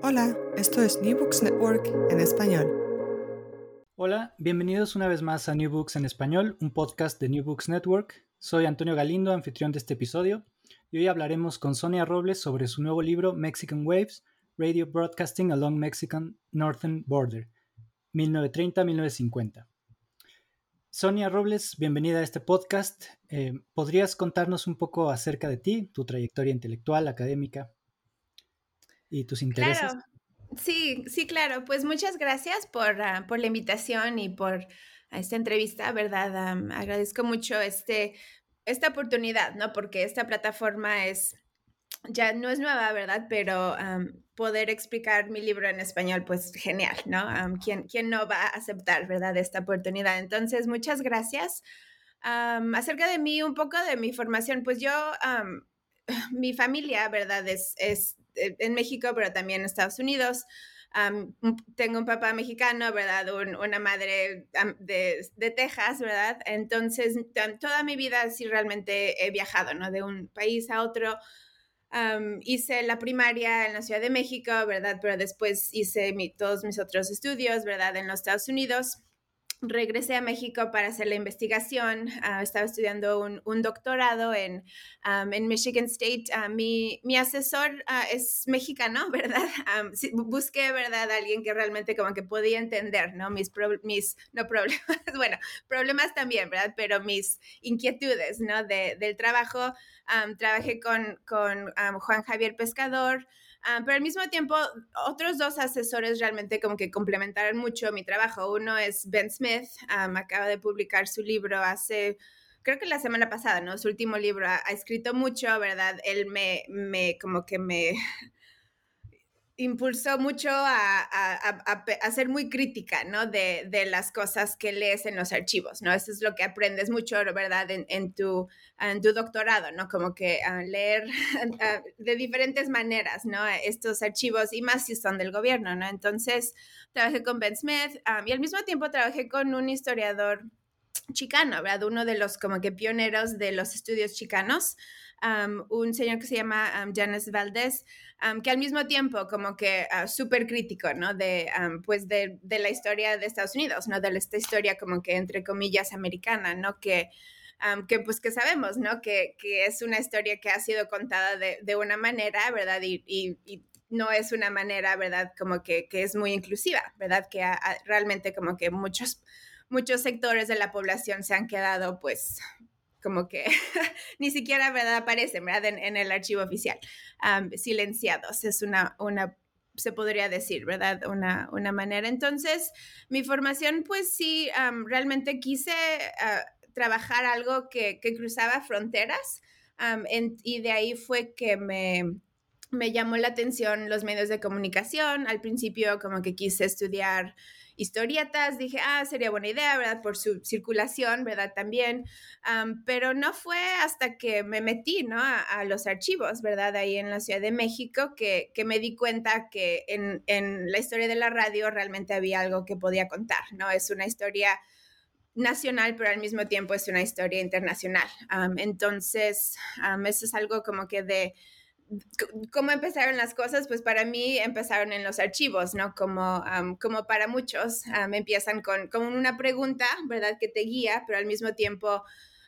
Hola, esto es New Books Network en español. Hola, bienvenidos una vez más a New Books en español, un podcast de New Books Network. Soy Antonio Galindo, anfitrión de este episodio, y hoy hablaremos con Sonia Robles sobre su nuevo libro Mexican Waves, Radio Broadcasting Along Mexican Northern Border, 1930-1950. Sonia Robles, bienvenida a este podcast. Eh, ¿Podrías contarnos un poco acerca de ti, tu trayectoria intelectual, académica? Y tus intereses. Claro. Sí, sí, claro. Pues muchas gracias por, ah, por la invitación y por esta entrevista, ¿verdad? agradezco mucho este, esta oportunidad, ¿no? Porque esta plataforma es, ya no es nueva, ¿verdad? Pero poder explicar mi libro en español, pues genial, ¿no? ¿quién, ¿quién, no va a aceptar, ¿verdad? Esta oportunidad. Entonces, muchas gracias. acerca de mí, un poco de mi formación, pues yo, mi familia, ¿verdad? Es, en México, pero también en Estados Unidos. tengo un papá mexicano, ¿verdad? una madre de, de, Texas, ¿verdad? Entonces, toda mi vida sí realmente he viajado, ¿no? De un país a otro. hice la primaria en la Ciudad de México, ¿verdad? Pero después hice todos mis otros estudios, ¿verdad? En los Estados Unidos regresé a México para hacer la investigación. Ah, estaba estudiando un, doctorado en, en, Michigan State. Uh, mi, mi, asesor ah, es mexicano, ¿verdad? busqué, ¿verdad? Alguien que realmente como que podía entender, ¿no? Mis, mis no problemas, bueno, problemas también, ¿verdad? Pero mis inquietudes, ¿no? De, del trabajo. trabajé con, con Juan Javier Pescador. Ah, pero al mismo tiempo, otros dos asesores realmente como que complementaron mucho mi trabajo. Uno es Ben Smith, acaba de publicar su libro hace, creo que la semana pasada, ¿no? Su último libro ha, ha escrito mucho, ¿verdad? Él me, me, como que me impulsó mucho a, a, ser muy crítica, ¿no? De, las cosas que lees en los archivos, ¿no? Eso es lo que aprendes mucho, ¿verdad? En, tu, doctorado, ¿no? Como que leer de diferentes maneras, ¿no? Estos archivos y más si son del gobierno, ¿no? Entonces, trabajé con Ben Smith y al mismo tiempo trabajé con un historiador chicano, ¿verdad? Uno de los como que pioneros de los estudios chicanos un señor que se llama Janes Valdés, que al mismo tiempo como que uh, súper crítico, ¿no? De, pues de, la historia de Estados Unidos, ¿no? De esta historia como que entre comillas americana, ¿no? Que, que pues que sabemos, ¿no? Que, que, es una historia que ha sido contada de, de una manera, ¿verdad? Y, no es una manera, ¿verdad? Como que, que es muy inclusiva, ¿verdad? Que realmente como que muchos, muchos sectores de la población se han quedado pues como que ni siquiera ¿verdad? aparecen ¿verdad? En, el archivo oficial, silenciados. Es una, una, se podría decir, ¿verdad? Una, una manera. Entonces, mi formación, pues sí, realmente quise ah, trabajar algo que, que cruzaba fronteras y de ahí fue que me, me llamó la atención los medios de comunicación. Al principio como que quise estudiar historietas, dije, ah, sería buena idea, ¿verdad? Por su circulación, ¿verdad? También, pero no fue hasta que me metí, ¿no? A, los archivos, ¿verdad? Ahí en la Ciudad de México, que, que me di cuenta que en, en, la historia de la radio realmente había algo que podía contar, ¿no? Es una historia nacional, pero al mismo tiempo es una historia internacional. entonces, eso es algo como que de ¿Cómo empezaron las cosas? Pues para mí empezaron en los archivos, ¿no? Como, como para muchos, empiezan con, con, una pregunta, ¿verdad? Que te guía, pero al mismo tiempo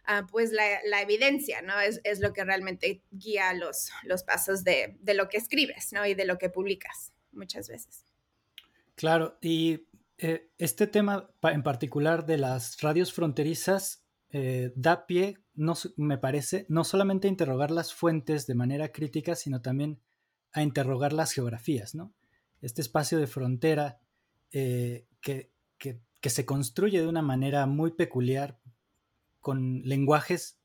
ah, pues la, evidencia, ¿no? Es, lo que realmente guía los, los pasos de, lo que escribes, ¿no? Y de lo que publicas muchas veces. Claro, y eh, este tema en particular de las radios fronterizas eh, da pie, no, me parece, no solamente a interrogar las fuentes de manera crítica, sino también a interrogar las geografías, ¿no? Este espacio de frontera eh, que, se construye de una manera muy peculiar, con lenguajes,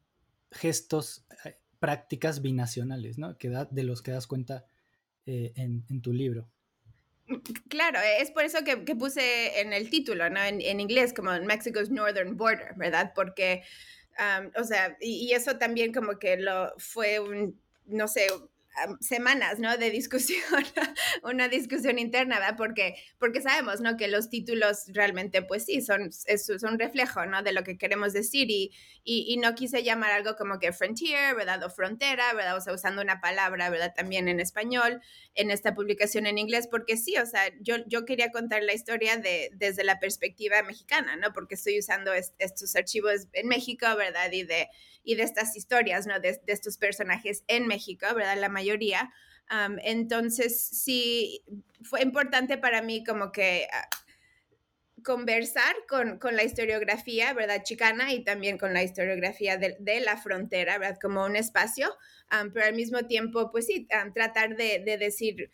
gestos, eh, prácticas binacionales, ¿no? Que de los que das cuenta en, tu libro. Claro, es por eso que, puse en el título, ¿no? En, en, inglés, como Mexico's Northern Border, ¿verdad? Porque, o sea, y, y, eso también como que lo fue un, no sé, semanas, ¿no? De discusión, una discusión interna, ¿verdad? Porque, porque sabemos, ¿no? Que los títulos realmente, pues sí, son, es, son reflejo, ¿no? De lo que queremos decir y, y, no quise llamar algo como que frontier, ¿verdad? O frontera, ¿verdad? O usando una palabra, ¿verdad? También en español, en esta publicación en inglés, porque sí, o sea, yo, yo quería contar la historia de, desde la perspectiva mexicana, ¿no? Porque estoy usando estos archivos en México, ¿verdad? Y de, y de estas historias, ¿no? De, de estos personajes en México, ¿verdad? La mayoría. Entonces, sí, fue importante para mí como que ah, conversar con, con, la historiografía, ¿verdad? Chicana y también con la historiografía de, de la frontera, ¿verdad? Como un espacio, pero al mismo tiempo, pues sí, tratar de, de decir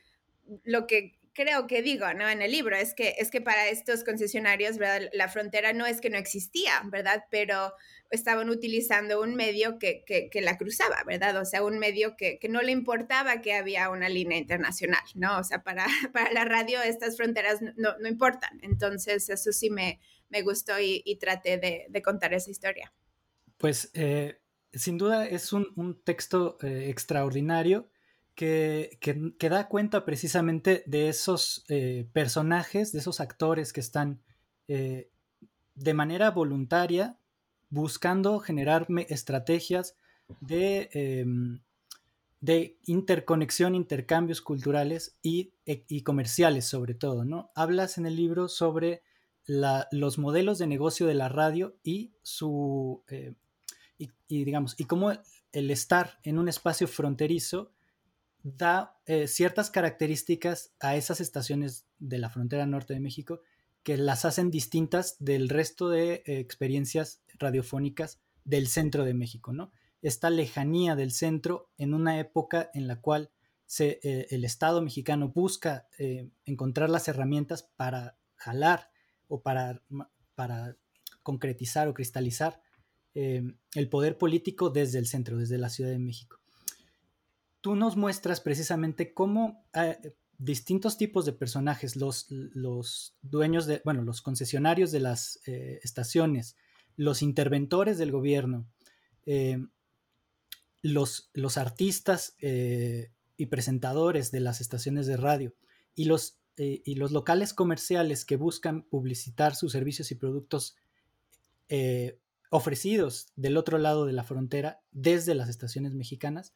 lo que creo que digo, ¿no? En el libro, es que, es que para estos concesionarios, ¿verdad? La frontera no es que no existía, ¿verdad? Pero estaban utilizando un medio que, que, la cruzaba, ¿verdad? O sea, un medio que, que, no le importaba que había una línea internacional, ¿no? O sea, para, para la radio estas fronteras no, no importan. Entonces, eso sí me, me gustó y, traté de, de, contar esa historia. Pues, eh, sin duda, es un, un texto eh, extraordinario que, que, da cuenta precisamente de esos eh, personajes, de esos actores que están eh, de manera voluntaria buscando generar estrategias de, em, de, interconexión, intercambios culturales y, e, y, comerciales sobre todo, ¿no? Hablas en el libro sobre los modelos de negocio de la radio y su... Eh, y, digamos, y cómo el estar en un espacio fronterizo da eh, ciertas características a esas estaciones de la frontera norte de México que las hacen distintas del resto de eh, experiencias radiofónicas del centro de México, ¿no? Esta lejanía del centro en una época en la cual se, eh, el Estado mexicano busca encontrar las herramientas para jalar o para, para concretizar o cristalizar el poder político desde el centro, desde la Ciudad de México tú nos muestras precisamente cómo eh, distintos tipos de personajes, los, los, dueños de, bueno, los concesionarios de las eh, estaciones, los interventores del gobierno, eh, los, los, artistas y presentadores de las estaciones de radio y los, y los locales comerciales que buscan publicitar sus servicios y productos ofrecidos del otro lado de la frontera desde las estaciones mexicanas,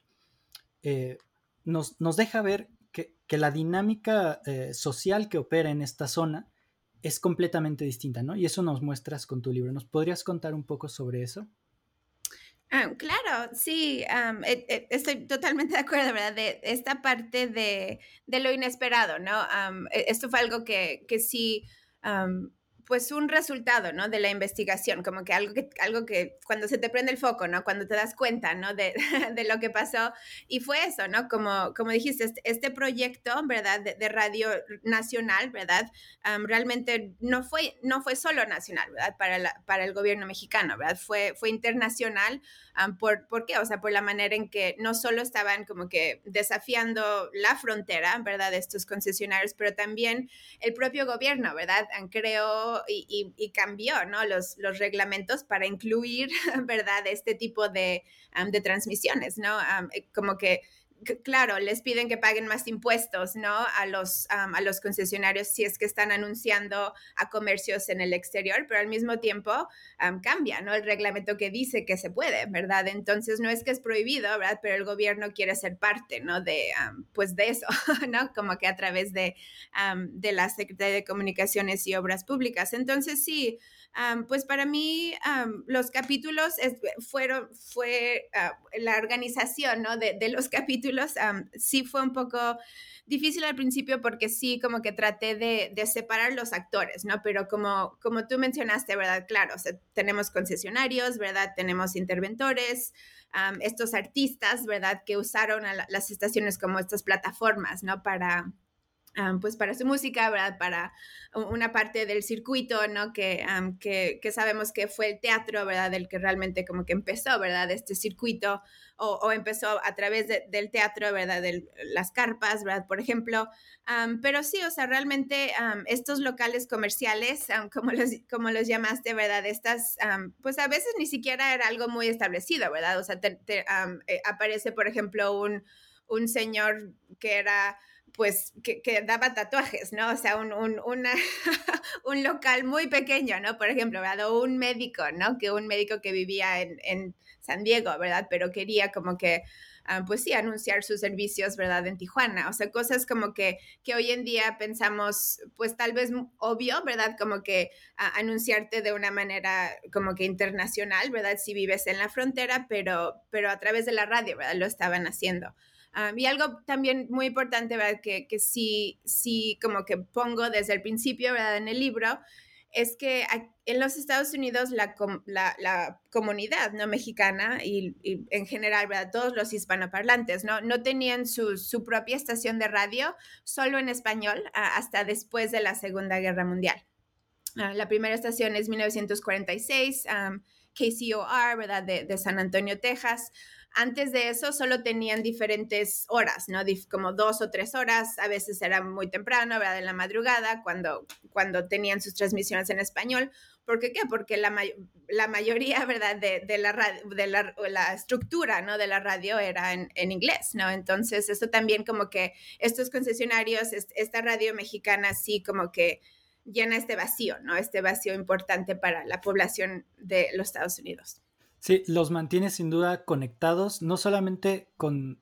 eh, nos, deja ver que, la dinámica eh, social que opera en esta zona es completamente distinta, ¿no? Y eso nos muestras con tu libro. ¿Nos podrías contar un poco sobre eso? Ah, claro, sí, e, e, estoy totalmente de acuerdo, ¿verdad? De esta parte de, lo inesperado, ¿no? E, esto fue algo que, que sí pues un resultado, ¿no? De la investigación, como que algo que, algo que cuando se te prende el foco, ¿no? Cuando te das cuenta, ¿no? De, lo que pasó. Y fue eso, ¿no? Como, como dijiste, este, este proyecto, ¿verdad? De, radio nacional, ¿verdad? realmente no fue, no fue solo nacional, ¿verdad? Para, para el gobierno mexicano, ¿verdad? Fue, fue internacional. por, ¿Por qué? O sea, por la manera en que no solo estaban como que desafiando la frontera, ¿verdad? De estos concesionarios, pero también el propio gobierno, ¿verdad? Creó y, cambió ¿no? los, los reglamentos para incluir, ¿verdad?, este tipo de, de transmisiones, ¿no? Eh, como que claro, les piden que paguen más impuestos, ¿no? A los, a los concesionarios si es que están anunciando a comercios en el exterior, pero al mismo tiempo cambia, ¿no? El reglamento que dice que se puede, ¿verdad? Entonces no es que es prohibido, ¿verdad? Pero el gobierno quiere ser parte, ¿no? De, pues de eso, ¿no? Como que a través de, de la Secretaría de Comunicaciones y Obras Públicas. Entonces sí, pues para mí los capítulos fueron, fue ah, la organización, ¿no? De los capítulos sí fue un poco difícil al principio porque sí, como que traté de, separar los actores, ¿no? Pero como, como tú mencionaste, ¿verdad? Claro, tenemos concesionarios, ¿verdad? Tenemos interventores, estos artistas, ¿verdad? Que usaron las estaciones como estas plataformas, ¿no? Para, pues para su música, ¿verdad? Para una parte del circuito, ¿no? Que, que, que, sabemos que fue el teatro, ¿verdad? Del que realmente como que empezó, ¿verdad? Este circuito o, empezó a través del teatro, ¿verdad? De las carpas, ¿verdad? Por ejemplo. pero sí, o sea, realmente estos locales comerciales, como, los, como los llamaste, ¿verdad? Estas, pues a veces ni siquiera era algo muy establecido, ¿verdad? O sea, eh, aparece, por ejemplo, un, un señor que era pues que, daba tatuajes, ¿no? O sea, un, un, un, local muy pequeño, ¿no? Por ejemplo, ¿verdad? Un médico, ¿no? Que un médico que vivía en, en San Diego, ¿verdad? Pero quería como que, ah, pues sí, anunciar sus servicios, ¿verdad? En Tijuana. O sea, cosas como que, que hoy en día pensamos, pues tal vez obvio, ¿verdad? Como que anunciarte de una manera como que internacional, ¿verdad? Si vives en la frontera, pero, pero a través de la radio, ¿verdad? Lo estaban haciendo y algo también muy importante, ¿verdad? Que, que sí, sí, como que pongo desde el principio, ¿verdad? En el libro, es que en los Estados Unidos la, la, la comunidad no mexicana y, en general, ¿verdad? todos los hispanoparlantes, ¿no? no tenían su, su propia estación de radio solo en español hasta después de la Segunda Guerra Mundial. Ah, la primera estación es 1946, KCOR, ¿verdad? De, de San Antonio, Texas. Antes de eso solo tenían diferentes horas, ¿no? Como dos o tres horas, a veces era muy temprano, ¿verdad? En la madrugada, cuando, cuando tenían sus transmisiones en español. ¿Por qué? Porque la, la mayoría, ¿verdad? De, la, de la, la, estructura, ¿no? De la radio era en, en, inglés, ¿no? Entonces, eso también como que estos concesionarios, esta radio mexicana sí como que llena este vacío, ¿no? Este vacío importante para la población de los Estados Unidos. Sí, los mantiene sin duda conectados, no solamente con,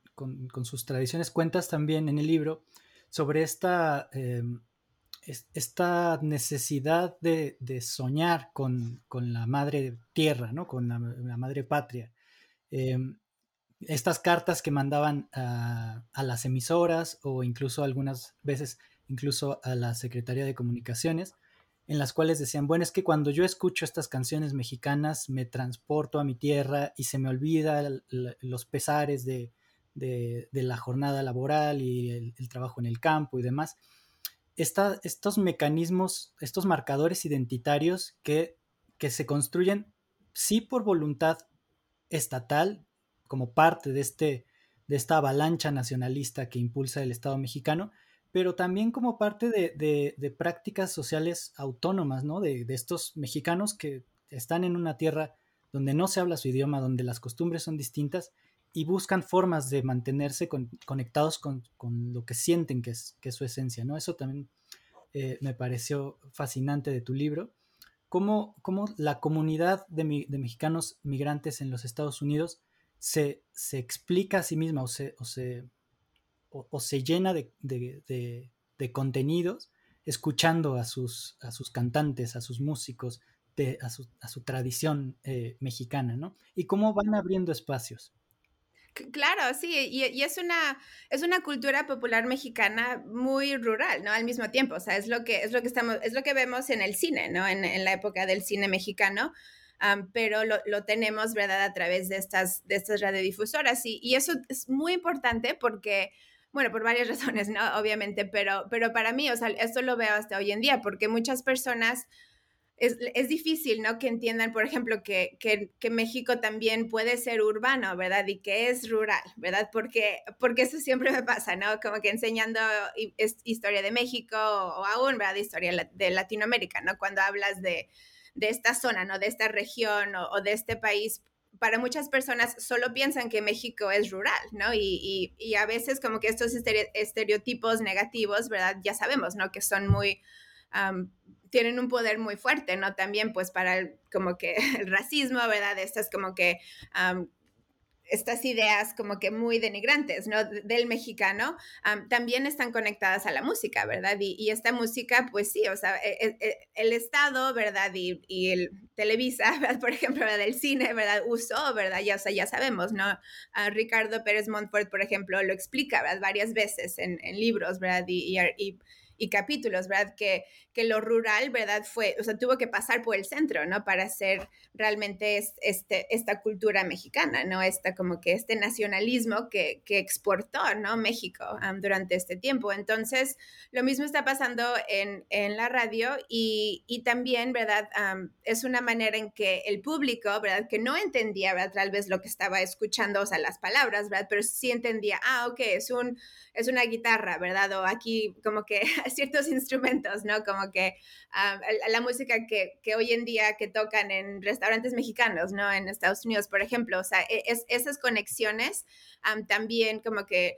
sus tradiciones, cuentas también en el libro sobre esta, em, esta necesidad de, soñar con, la madre tierra, ¿no? con la, madre patria. Em, estas cartas que mandaban a, a, las emisoras o incluso algunas veces incluso a la Secretaría de Comunicaciones, en las cuales decían, bueno, es que cuando yo escucho estas canciones mexicanas me transporto a mi tierra y se me olvida los pesares de, la jornada laboral y el, trabajo en el campo y demás. estos mecanismos, estos marcadores identitarios que, que se construyen sí por voluntad estatal, como parte de, este, de esta avalancha nacionalista que impulsa el Estado mexicano, pero también como parte de, prácticas sociales autónomas, ¿no? De, estos mexicanos que están en una tierra donde no se habla su idioma, donde las costumbres son distintas y buscan formas de mantenerse conectados con, lo que sienten que es, su esencia, ¿no? Eso también eh, me pareció fascinante de tu libro. Cómo, cómo la comunidad de, mexicanos migrantes en los Estados Unidos se, se explica a sí misma o se o, se llena de, contenidos escuchando a sus, a sus cantantes, a sus músicos, a, su, tradición eh, mexicana, ¿no? Y cómo van abriendo espacios. Claro, sí, y, es, una, es una cultura popular mexicana muy rural, ¿no? Al mismo tiempo, o sea, es lo que, es lo que, estamos, es lo que vemos en el cine, ¿no? En, la época del cine mexicano, pero lo, tenemos, ¿verdad?, a través de estas, de estas radiodifusoras. Y, y eso es muy importante porque bueno, por varias razones, ¿no? Obviamente, pero, pero para mí, o sea, esto lo veo hasta hoy en día, porque muchas personas... Es, es, difícil, ¿no? Que entiendan, por ejemplo, que, que, que, México también puede ser urbano, ¿verdad? Y que es rural, ¿verdad? Porque, porque eso siempre me pasa, ¿no? Como que enseñando historia de México o aún, ¿verdad? Historia de Latinoamérica, ¿no? Cuando hablas de, de esta zona, ¿no? De esta región o, o de este país, para muchas personas solo piensan que México es rural, ¿no? Y, y, a veces como que estos estereotipos negativos, ¿verdad? Ya sabemos, ¿no? Que son muy... tienen un poder muy fuerte, ¿no? También pues para como que el racismo, ¿verdad? Estas como que estas ideas como que muy denigrantes, ¿no? Del mexicano, también están conectadas a la música, ¿verdad? Y, esta música, pues sí, o sea, e, e, e, el, Estado, ¿verdad? Y, el Televisa, ¿verdad? Por ejemplo, del cine, ¿verdad? Usó, ¿verdad? Ya, o sea, ya sabemos, ¿no? Ricardo Pérez Montfort, por ejemplo, lo explica, ¿verdad? Varias veces en, libros, ¿verdad? y, y capítulos, ¿verdad? Que, que lo rural, ¿verdad? Fue, o sea, tuvo que pasar por el centro, ¿no? Para ser realmente este, esta cultura mexicana, ¿no? Esta como que este nacionalismo que, que exportó, ¿no? México durante este tiempo. Entonces, lo mismo está pasando en, en la radio y, y también, ¿verdad? es una manera en que el público, ¿verdad? Que no entendía, ¿verdad? Tal vez lo que estaba escuchando, o sea, las palabras, ¿verdad? Pero sí entendía, ah, ok, es, un, es una guitarra, ¿verdad? O aquí como que ciertos instrumentos, ¿no? Como que ah, la música que, que, hoy en día que tocan en restaurantes mexicanos, ¿no? En Estados Unidos, por ejemplo, o sea, e, es, esas conexiones también como que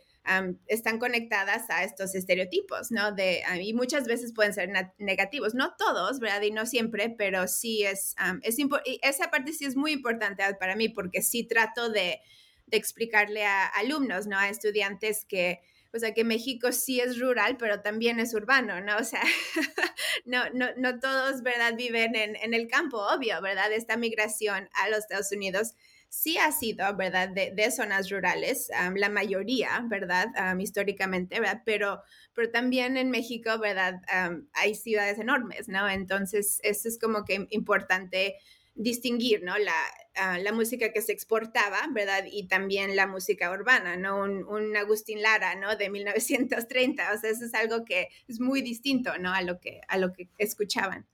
están conectadas a estos estereotipos, ¿no? De, y muchas veces pueden ser negativos, no todos, ¿verdad? Y no siempre, pero sí es, es y esa parte sí es muy importante para mí porque sí trato de, de explicarle a alumnos, ¿no? A estudiantes que o sea, que México sí es rural, pero también es urbano, ¿no? O sea, no, no, no todos, ¿verdad? Viven en, en, el campo, obvio, ¿verdad? Esta migración a los Estados Unidos sí ha sido, ¿verdad? De, de zonas rurales, la mayoría, ¿verdad? históricamente, ¿verdad? Pero, pero también en México, ¿verdad? hay ciudades enormes, ¿no? Entonces, eso es como que importante distinguir, ¿no? La, ah, la música que se exportaba, ¿verdad? Y también la música urbana, ¿no? Un, Agustín Lara, ¿no? De 1930, o sea, eso es algo que es muy distinto, ¿no? A lo que, a lo que escuchaban.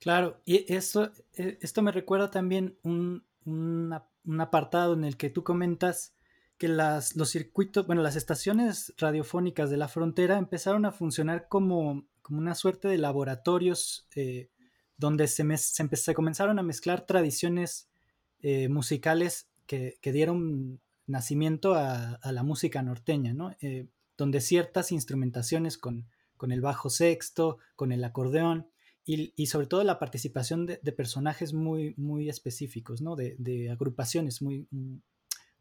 Claro, y esto, eh, esto me recuerda también un, un apartado en el que tú comentas que las, los circuitos, bueno, las estaciones radiofónicas de la frontera empezaron a funcionar como, como una suerte de laboratorios eh, donde se, se, comenzaron a mezclar tradiciones eh, musicales que, dieron nacimiento a, la música norteña, ¿no? Eh, donde ciertas instrumentaciones con, con, el bajo sexto, con el acordeón y, sobre todo la participación de, personajes muy, muy específicos, ¿no? de, agrupaciones muy,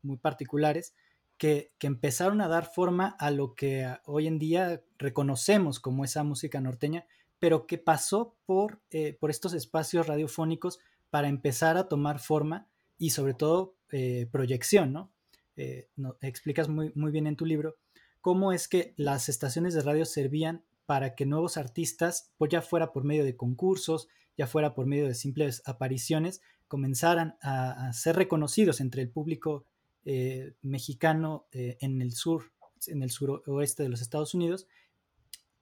muy particulares, que, que, empezaron a dar forma a lo que hoy en día reconocemos como esa música norteña, pero que pasó por, eh, por estos espacios radiofónicos para empezar a tomar forma y sobre todo eh, proyección, ¿no? Eh, ¿no? Explicas muy, muy bien en tu libro cómo es que las estaciones de radio servían para que nuevos artistas, pues ya fuera por medio de concursos, ya fuera por medio de simples apariciones, comenzaran a, ser reconocidos entre el público mexicano en el sur, en el suroeste de los Estados Unidos,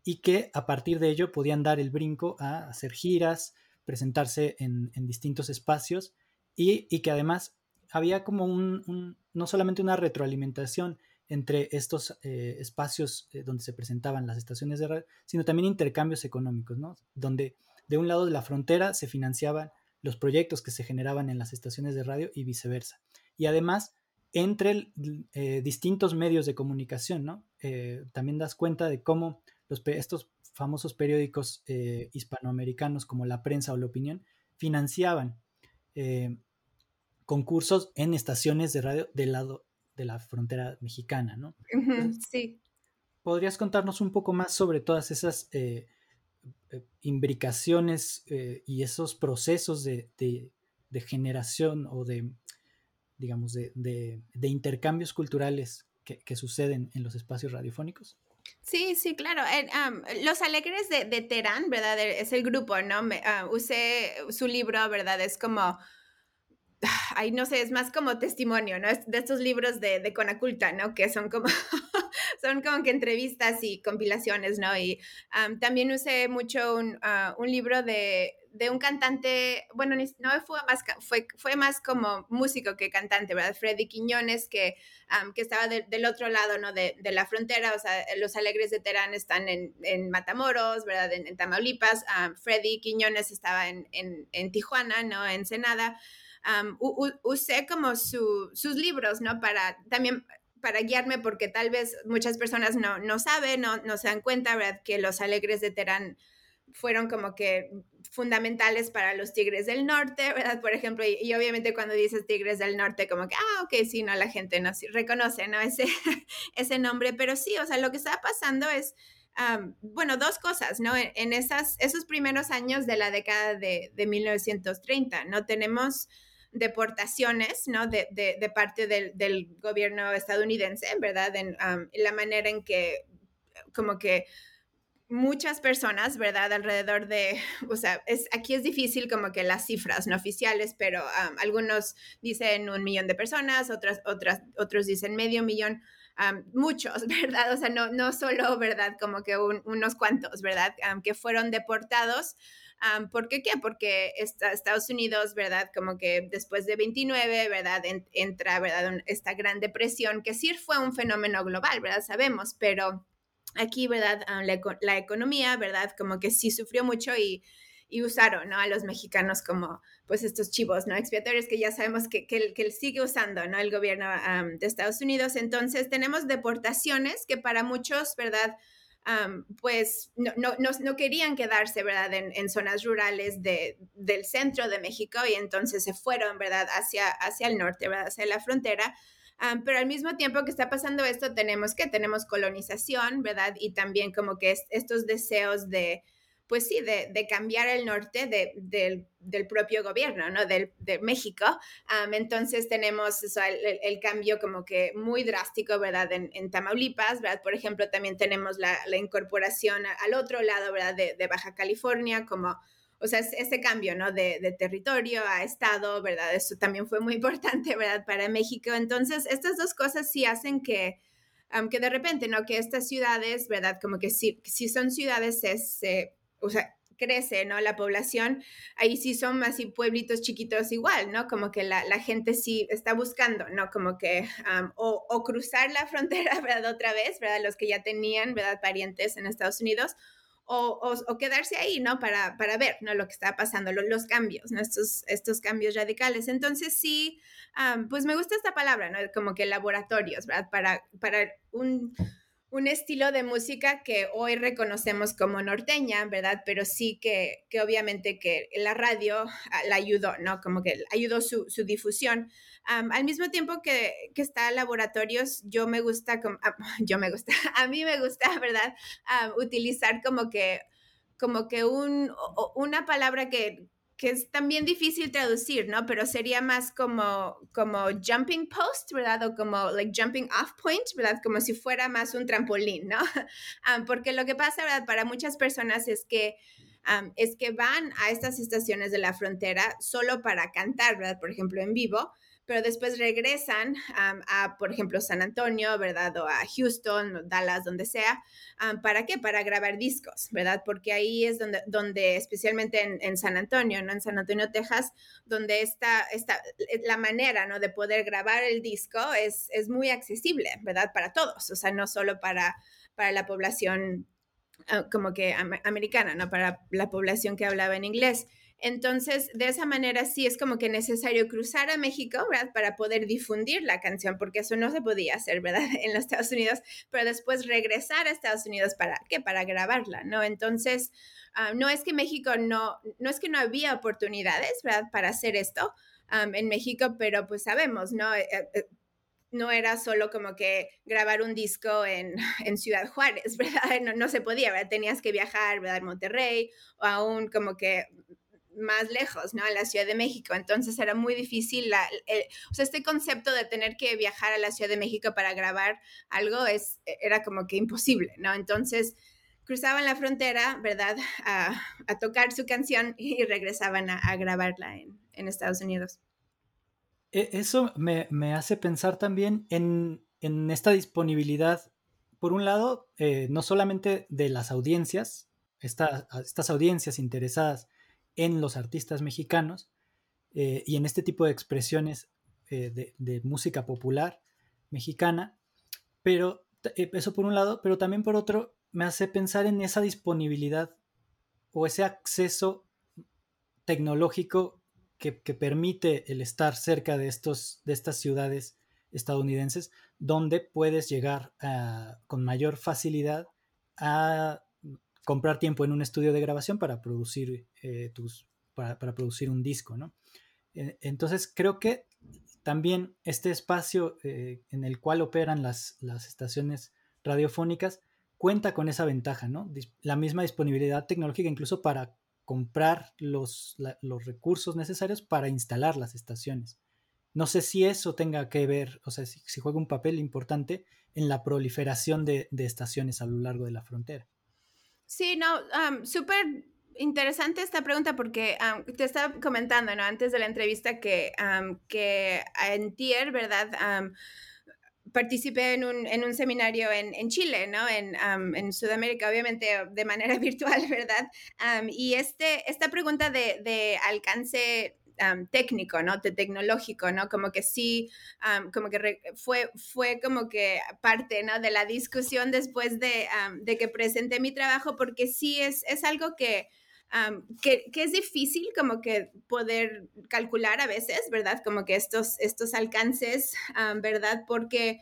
y que a partir de ello podían dar el brinco a hacer giras, presentarse en, distintos espacios y, que además había como un, no solamente una retroalimentación entre estos eh, espacios eh, donde se presentaban las estaciones de radio, sino también intercambios económicos, ¿no? Donde de un lado de la frontera se financiaban los proyectos que se generaban en las estaciones de radio y viceversa. Y además, entre eh, distintos medios de comunicación, ¿no? también das cuenta de cómo estos famosos periódicos eh, hispanoamericanos como La Prensa o La Opinión financiaban eh, concursos en estaciones de radio del lado de la frontera mexicana, ¿no? sí. ¿Podrías contarnos un poco más sobre todas esas eh, imbricaciones y esos procesos de, generación o de, digamos, de, intercambios culturales que suceden en los espacios radiofónicos? Sí, sí, claro. los Alegres de, de, Terán, ¿verdad? Es el grupo, ¿no? Me, ah, usé su libro, ¿verdad? Es como, ay, no sé, es más como testimonio, ¿no? Es de estos libros de, de Conaculta, ¿no? Que son como, son como que entrevistas y compilaciones, ¿no? Y también usé mucho un, ah, un libro de, de un cantante, bueno, no fue más, fue, fue más como músico que cantante, ¿verdad? Freddy Quiñones, que, que estaba del otro lado, ¿no? De, de, la frontera, o sea, los Alegres de Terán están en, en Matamoros, ¿verdad? En, Tamaulipas. Freddy Quiñones estaba en, en, en, Tijuana, ¿no? En Senada. usé como sus libros, ¿no? Para también para guiarme porque tal vez muchas personas no, no saben, no, no se dan cuenta, ¿verdad? Que los alegres de Terán fueron como que fundamentales para los Tigres del Norte, ¿verdad? Por ejemplo, y, obviamente cuando dices Tigres del Norte, como que, ah, ok, sí, no, la gente no reconoce, ¿no? Ese, ese nombre, pero sí, o sea, lo que está pasando es, bueno, dos cosas, ¿no? En, esas, esos primeros años de la década de 1930, ¿no? Tenemos deportaciones, ¿no? De, de, parte del, del, gobierno estadounidense, ¿verdad? En la manera en que como que muchas personas, ¿verdad? Alrededor de, o sea, es, aquí es difícil como que las cifras no oficiales, pero algunos dicen un millón de personas, otras, otras, otros dicen medio millón, muchos, ¿verdad? O sea, no, no solo, ¿verdad? Como que unos cuantos, ¿verdad? que fueron deportados. ¿Por qué qué? Porque Estados Unidos, ¿verdad? Como que después de 29, ¿verdad? entra, ¿verdad? Esta gran depresión, que sí fue un fenómeno global, ¿verdad? Sabemos, pero aquí, ¿verdad? Ah, la, economía, ¿verdad? Como que sí sufrió mucho y, usaron, ¿no? A los mexicanos como, pues, estos chivos, ¿no? Expiatorios que ya sabemos que, que, que sigue usando, ¿no? El gobierno de Estados Unidos. Entonces, tenemos deportaciones que para muchos, ¿verdad? Pues no, no, no, querían quedarse, ¿verdad? En, zonas rurales de, del centro de México y entonces se fueron, ¿verdad? Hacia, hacia el norte, ¿verdad? Hacia la frontera pero al mismo tiempo que está pasando esto, tenemos que tenemos colonización, ¿verdad? Y también como que estos deseos de, pues sí, de, cambiar el norte del, propio gobierno, ¿no? Del, de México. entonces tenemos el, cambio como que muy drástico, ¿verdad? En, Tamaulipas, ¿verdad? Por ejemplo, también tenemos la, incorporación al otro lado, ¿verdad? de Baja California como o sea, ese cambio, ¿no? De, territorio a estado, ¿verdad? Eso también fue muy importante, ¿verdad? Para México. Entonces, estas dos cosas sí hacen que, aunque de repente, ¿no? Que estas ciudades, ¿verdad? Como que si, si son ciudades, es, o sea, crece, ¿no? La población, ahí sí son así pueblitos chiquitos igual, ¿no? Como que la, gente sí está buscando, ¿no? Como que, o, o, cruzar la frontera, ¿verdad? Otra vez, ¿verdad? Los que ya tenían, ¿verdad? Parientes en Estados Unidos, o, quedarse ahí, ¿no? Para, para ver, ¿no? Lo que está pasando, los cambios, ¿no? Estos, estos cambios radicales. Entonces, sí, pues me gusta esta palabra, ¿no? Como que laboratorios, ¿verdad? Para, para un, un estilo de música que hoy reconocemos como norteña, ¿verdad? Pero sí que, que obviamente que la radio ah, la ayudó, ¿no? Como que ayudó su, su difusión. al mismo tiempo que, que, está laboratorios, yo me gusta, como, ah, yo me gusta, a mí me gusta, ¿verdad? utilizar como que, como que un, una palabra que, que es también difícil traducir, ¿no? Pero sería más como, como jumping post, ¿verdad? O como like jumping off point, ¿verdad? Como si fuera más un trampolín, ¿no? porque lo que pasa, ¿verdad? Para muchas personas es que es que van a estas estaciones de la frontera solo para cantar, ¿verdad? Por ejemplo, en vivo, pero después regresan a, por ejemplo, San Antonio, ¿verdad? O a Houston, Dallas, donde sea. ¿Para qué? Para grabar discos, ¿verdad? Porque ahí es donde, donde especialmente en, San Antonio, ¿no? En San Antonio, Texas, donde está, está la manera, ¿no? De poder grabar el disco es, es muy accesible, ¿verdad? Para todos, o sea, no solo para, para la población ah, como que americana, ¿no? Para la población que hablaba en inglés. Entonces, de esa manera sí es como que necesario cruzar a México. Para poder difundir la canción, porque eso no se podía hacer, ¿verdad? En los Estados Unidos, pero después regresar a Estados Unidos para qué? Para grabarla, ¿no? Entonces, ah, no es que México no, no es que no había oportunidades, ¿verdad? Para hacer esto en México, pero pues sabemos, ¿no? Eh, eh, no era solo como que grabar un disco en, en Ciudad Juárez, ¿verdad? No, no, se podía, ¿verdad? Tenías que viajar, ¿verdad? Monterrey o aún como que más lejos, ¿no? A la Ciudad de México. Entonces era muy difícil, o sea, este concepto de tener que viajar a la Ciudad de México para grabar algo es, e, era como que imposible, ¿no? Entonces cruzaban la frontera, ¿verdad? A, tocar su canción y regresaban a, grabarla en, Estados Unidos. E, eso me, hace pensar también en, esta disponibilidad, por un lado, eh, no solamente de las audiencias, estas audiencias interesadas en los artistas mexicanos eh, y en este tipo de expresiones eh, de, música popular mexicana, pero eh, eso por un lado, pero también por otro me hace pensar en esa disponibilidad o ese acceso tecnológico que, permite el estar cerca de, estos, de estas ciudades estadounidenses donde puedes llegar con mayor facilidad a comprar tiempo en un estudio de grabación para producir, eh, tus, para, producir un disco, ¿no? E, entonces creo que también este espacio eh, en el cual operan las, las, estaciones radiofónicas cuenta con esa ventaja, ¿no? La misma disponibilidad tecnológica incluso para comprar los, los recursos necesarios para instalar las estaciones. No sé si eso tenga que ver, o sea, si, juega un papel importante en la proliferación de, estaciones a lo largo de la frontera. Sí, no, súper interesante esta pregunta porque te estaba comentando, ¿no? Antes de la entrevista que, que en TIER, ¿verdad? participé en un, en un seminario en, en, Chile, ¿no? En, en, Sudamérica, obviamente de manera virtual, ¿verdad? y este, esta pregunta de, de alcance técnico, ¿no? De tecnológico, ¿no? Como que sí, como que fue, fue como que parte, ¿no? De la discusión después de, de que presenté mi trabajo, porque sí es, es algo que, que, es difícil como que poder calcular a veces, ¿verdad? Como que estos, estos alcances, ¿verdad? Porque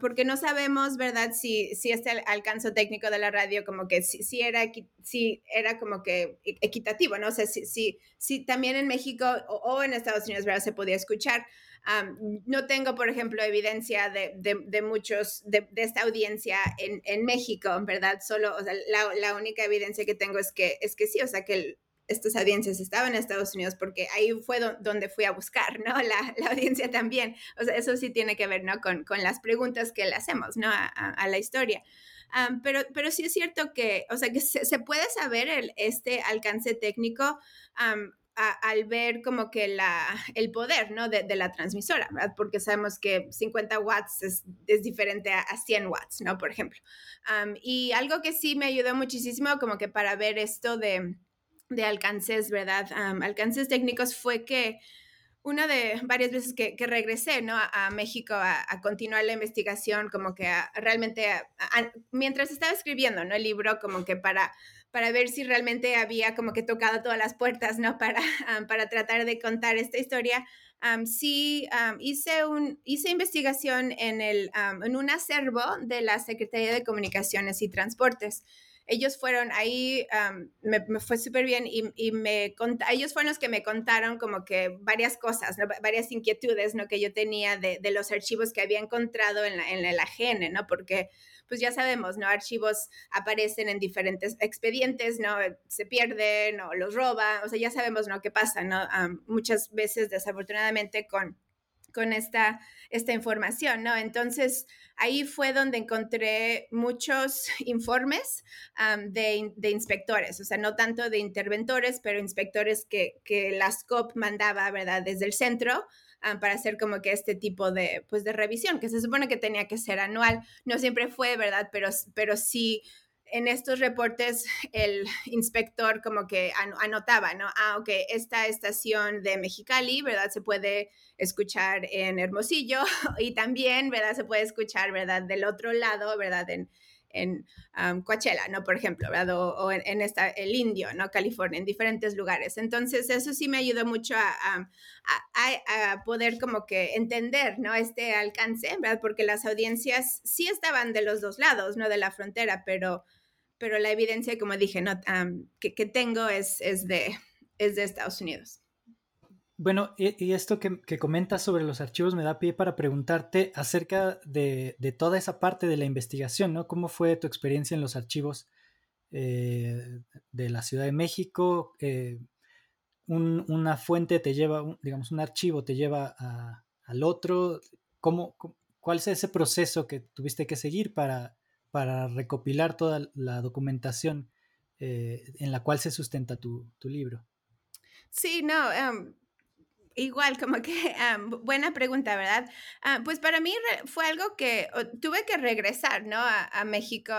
porque no sabemos, ¿verdad? Si, si este alcance técnico de la radio como que si, era, si era como que e, equitativo, ¿no? O sea, si, si, si también en México o, en Estados Unidos, ¿verdad? Se podía escuchar. no tengo, por ejemplo, evidencia de, de, muchos, de, de, esta audiencia en, en, México, ¿verdad? Solo, o sea, la, la, única evidencia que tengo es que, es que sí, o sea, que el, estas audiencias estaban en Estados Unidos porque ahí fue donde fui a buscar, ¿no? La, la, audiencia también. O sea, eso sí tiene que ver, ¿no? Con, con las preguntas que le hacemos, ¿no? A, a, la historia. pero, pero sí es cierto que, o sea, que se, se puede saber el, este alcance técnico al ver como que la, el poder, ¿no? De, de, la transmisora, ¿verdad? Porque sabemos que 50 watts es, es diferente a, 100 watts, ¿no? Por ejemplo. y algo que sí me ayudó muchísimo como que para ver esto de de alcances, ¿verdad? alcances técnicos fue que una de varias veces que, regresé, ¿no? A, México a, continuar la investigación, como que realmente, mientras estaba escribiendo, ¿no? El libro, como que para, para ver si realmente había como que tocado todas las puertas, ¿no? Para, para tratar de contar esta historia. sí, hice, un, hice investigación en, el, en un acervo de la Secretaría de Comunicaciones y Transportes ellos fueron ahí, me, fue súper bien y, y me ellos fueron los que me contaron como que varias cosas, varias inquietudes ¿no? que yo tenía de, de, los archivos que había encontrado en la, en ¿no? Porque pues ya sabemos, ¿no? Archivos aparecen en diferentes expedientes, ¿no? Se pierden o los roban, o sea, ya sabemos, ¿no? ¿Qué pasa, ¿no? muchas veces, desafortunadamente, con con esta, esta información, ¿no? Entonces, ahí fue donde encontré muchos informes de, inspectores, o sea, no tanto de interventores, pero inspectores que, que la SCOP mandaba, ¿verdad? Desde el centro para hacer como que este tipo de, pues, de revisión, que se supone que tenía que ser anual. No siempre fue, ¿verdad? Pero, pero sí en estos reportes el inspector como que anotaba, ¿no? Ah, ok, esta estación de Mexicali, ¿verdad? Se puede escuchar en Hermosillo y también, ¿verdad? Se puede escuchar, ¿verdad? Del otro lado, ¿verdad? En, en Coachella, ¿no? Por ejemplo, ¿verdad? O, en, esta, el Indio, ¿no? California, en diferentes lugares. Entonces, eso sí me ayudó mucho a, a, a, poder como que entender, ¿no? Este alcance, ¿verdad? Porque las audiencias sí estaban de los dos lados, ¿no? De la frontera, pero pero la evidencia, como dije, no, que, que, tengo es, es, de, es de Estados Unidos. Bueno, y, esto que, que, comentas sobre los archivos me da pie para preguntarte acerca de, de, toda esa parte de la investigación, ¿no? ¿Cómo fue tu experiencia en los archivos eh, de la Ciudad de México? Eh, un, una fuente te lleva, digamos, un archivo te lleva al otro. ¿Cómo, ¿Cuál es ese proceso que tuviste que seguir para, para recopilar toda la documentación eh, en la cual se sustenta tu, tu libro? Sí, no, em, igual, como que em, buena pregunta, ¿verdad? Ah, pues para mí fue algo que tuve que regresar, ¿no? A, México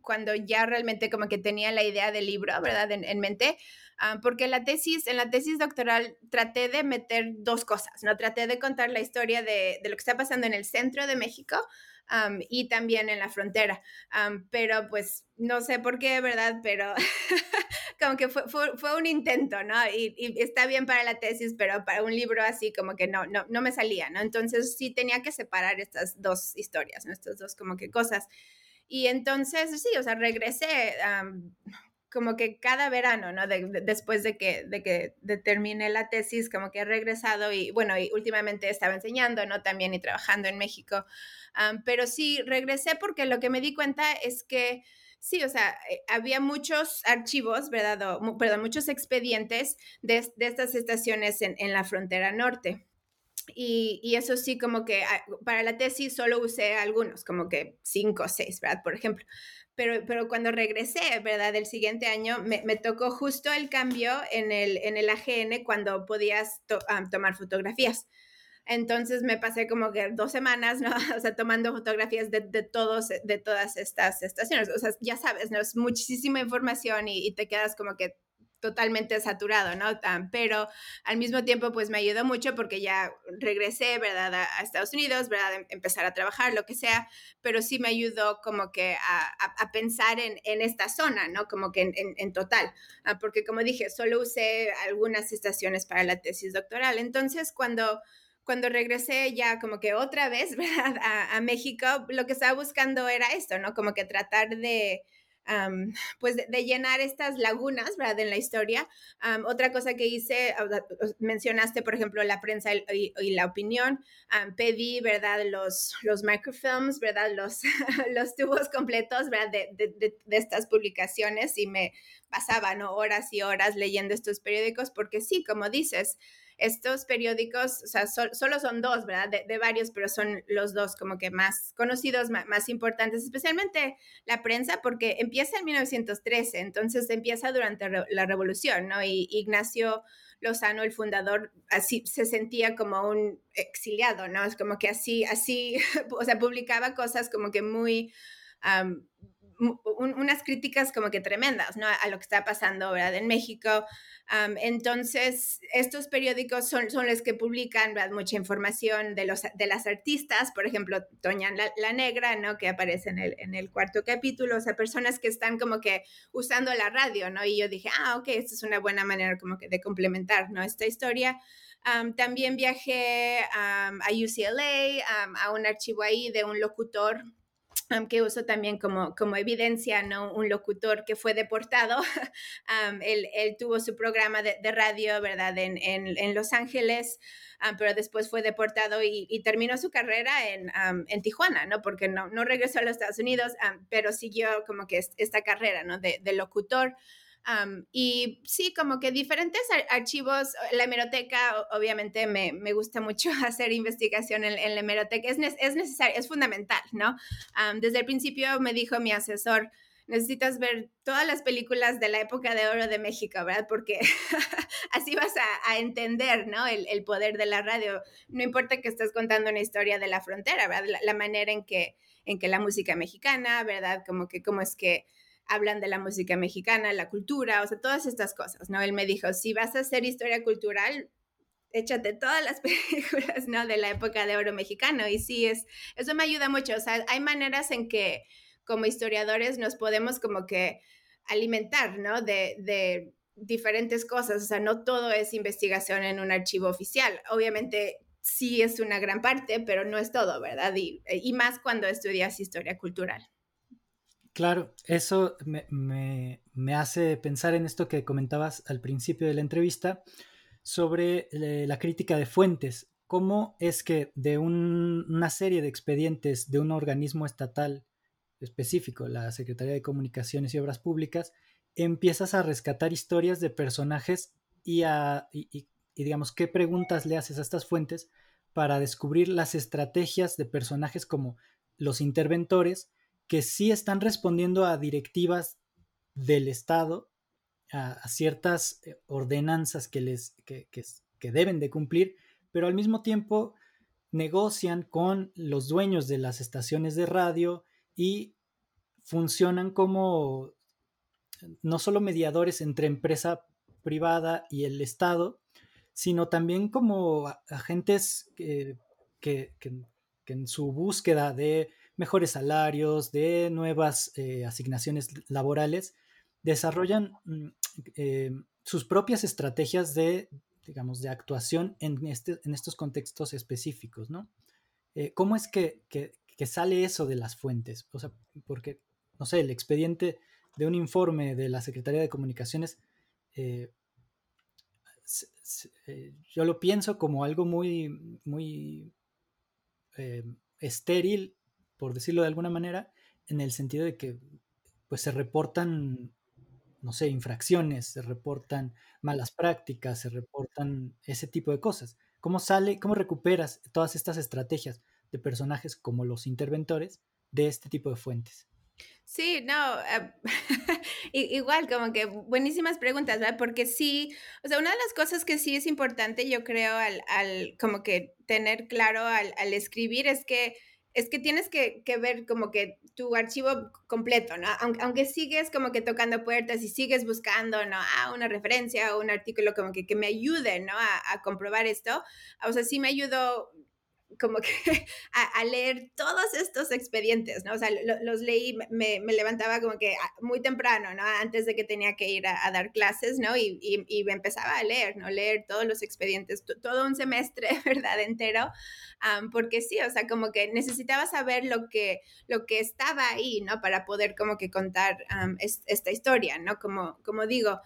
cuando ya realmente como que tenía la idea del libro, ¿verdad? En, en mente. Ah, porque la tesis, en la tesis doctoral traté de meter dos cosas, ¿no? Traté de contar la historia de, de lo que está pasando en el centro de México, y también en la frontera. pero pues no sé por qué, ¿verdad? Pero como que fue, fue, un intento, ¿no? Y, está bien para la tesis, pero para un libro así como que no, no, no me salía, ¿no? Entonces sí tenía que separar estas dos historias, ¿no? Estas dos como que cosas. Y entonces, sí, o sea, regresé como que cada verano, ¿no? después de que, de que terminé la tesis, como que he regresado y, bueno, y últimamente estaba enseñando, ¿no? También y trabajando en México. pero sí, regresé porque lo que me di cuenta es que Sí, o sea, eh, había muchos archivos, ¿verdad? perdón, muchos expedientes de, estas estaciones en, la frontera norte. Y, y, eso sí, como que ah, para la tesis solo usé algunos, como que cinco o seis, ¿verdad? Por ejemplo. Pero, pero cuando regresé, ¿verdad? El siguiente año me, me tocó justo el cambio en el, en el AGN cuando podías tomar fotografías. Entonces me pasé como que dos semanas, ¿no? O sea, tomando fotografías de, de todos, de todas estas estaciones. O sea, ya sabes, ¿no? Es muchísima información y, y te quedas como que totalmente saturado, ¿no? Pero al mismo tiempo, pues me ayudó mucho porque ya regresé, ¿verdad? A, Estados Unidos, ¿verdad? Em, empezar a trabajar, lo que sea, pero sí me ayudó como que a, a, pensar en, en, esta zona, ¿no? Como que en, en, total, ah, porque como dije, solo usé algunas estaciones para la tesis doctoral. Entonces, cuando cuando regresé ya como que otra vez, ¿verdad? A, México, lo que estaba buscando era esto, ¿no? Como que tratar de, pues de, llenar estas lagunas, ¿verdad? En la historia. otra cosa que hice, mencionaste, por ejemplo, la prensa y, la opinión. pedí, ¿verdad? Los, los microfilms, ¿verdad? Los, los tubos completos, ¿verdad? De, de, de, estas publicaciones y me pasaba, ¿no? Horas y horas leyendo estos periódicos porque sí, como dices, estos periódicos, o sea, solo son dos, ¿verdad? De, varios, pero son los dos como que más conocidos, más, importantes, especialmente la prensa, porque empieza en 1913, entonces empieza durante la revolución, ¿no? Y Ignacio Lozano, el fundador, así se sentía como un exiliado, ¿no? Es como que así, así, o sea, publicaba cosas como que muy unas críticas como que tremendas, ¿no? A lo que está pasando, ¿verdad? En México. entonces, estos periódicos son, son los que publican ¿verdad? mucha información de, los, de las artistas, por ejemplo, Toña la, Negra, ¿no? Que aparece en el, en el cuarto capítulo, o sea, personas que están como que usando la radio, ¿no? Y yo dije, ah, ok, esta es una buena manera como que de complementar, ¿no? Esta historia. también viajé a UCLA, a un archivo ahí de un locutor que uso también como, como evidencia, ¿no? Un locutor que fue deportado, él, él, tuvo su programa de, de radio, ¿verdad? En, en, en Los Ángeles, pero después fue deportado y, y terminó su carrera en, en, Tijuana, ¿no? Porque no, no regresó a los Estados Unidos, pero siguió como que esta carrera, ¿no? De, de locutor y sí, como que diferentes archivos, la hemeroteca, obviamente me, me gusta mucho hacer investigación en, en la hemeroteca, es, es necesario, es fundamental, ¿no? desde el principio me dijo mi asesor, necesitas ver todas las películas de la época de oro de México, ¿verdad? Porque así vas a, a entender, ¿no? El, el, poder de la radio. No importa que estés contando una historia de la frontera, ¿verdad? La, la, manera en que, en que la música mexicana, ¿verdad? Como que cómo es que hablan de la música mexicana, la cultura, o sea, todas estas cosas, ¿no? Él me dijo, si vas a hacer historia cultural, échate todas las películas, ¿no? De la época de oro mexicano. Y sí, es, eso me ayuda mucho. O sea, hay maneras en que como historiadores nos podemos como que alimentar, ¿no? De, diferentes cosas. O sea, no todo es investigación en un archivo oficial. Obviamente sí es una gran parte, pero no es todo, ¿verdad? Y más cuando estudias historia cultural. Claro, eso me, hace pensar en esto que comentabas al principio de la entrevista sobre eh, la crítica de fuentes. ¿Cómo es que de una serie de expedientes de un organismo estatal específico, la Secretaría de Comunicaciones y Obras Públicas, empiezas a rescatar historias de personajes y, a, y digamos, qué preguntas le haces a estas fuentes para descubrir las estrategias de personajes como los interventores, que sí están respondiendo a directivas del Estado, a, ciertas eh, ordenanzas que, les, que, deben de cumplir, pero al mismo tiempo negocian con los dueños de las estaciones de radio y funcionan como no solo mediadores entre empresa privada y el Estado, sino también como agentes que, en su búsqueda de mejores salarios, de nuevas eh, asignaciones laborales, desarrollan mm, eh, sus propias estrategias de, digamos, de actuación en, este, en estos contextos específicos, ¿no? Eh, ¿Cómo es que, que, sale eso de las fuentes? O sea, porque, no sé, el expediente de un informe de la Secretaría de Comunicaciones, yo lo pienso como algo muy, muy estéril, por decirlo de alguna manera, en el sentido de que pues se reportan, no sé, infracciones, se reportan malas prácticas, se reportan ese tipo de cosas. ¿Cómo sale, cómo recuperas todas estas estrategias de personajes como los interventores de este tipo de fuentes? Sí, no, eh, igual como que buenísimas preguntas, ¿verdad? Porque sí, o sea, una de las cosas que sí es importante, yo creo, al, al como que tener claro al escribir es que es que tienes que, ver como que tu archivo completo, ¿no? Aunque, sigues como que tocando puertas y sigues buscando, ¿no? Ah, una referencia o un artículo como que, que me ayude, ¿no? A, a, comprobar esto. O sea, sí me ayudó como que a, leer todos estos expedientes, ¿no? O sea, los leí, me, me, levantaba como que ah, muy temprano, ¿no? Antes de que tenía que ir a, dar clases, ¿no? Y, y, me empezaba a leer, ¿no? Leer todos los expedientes, todo un semestre, ¿verdad? Entero, porque sí, o sea, como que necesitaba saber lo que, lo que estaba ahí, ¿no? Para poder como que contar esta historia, ¿no? Como, como digo,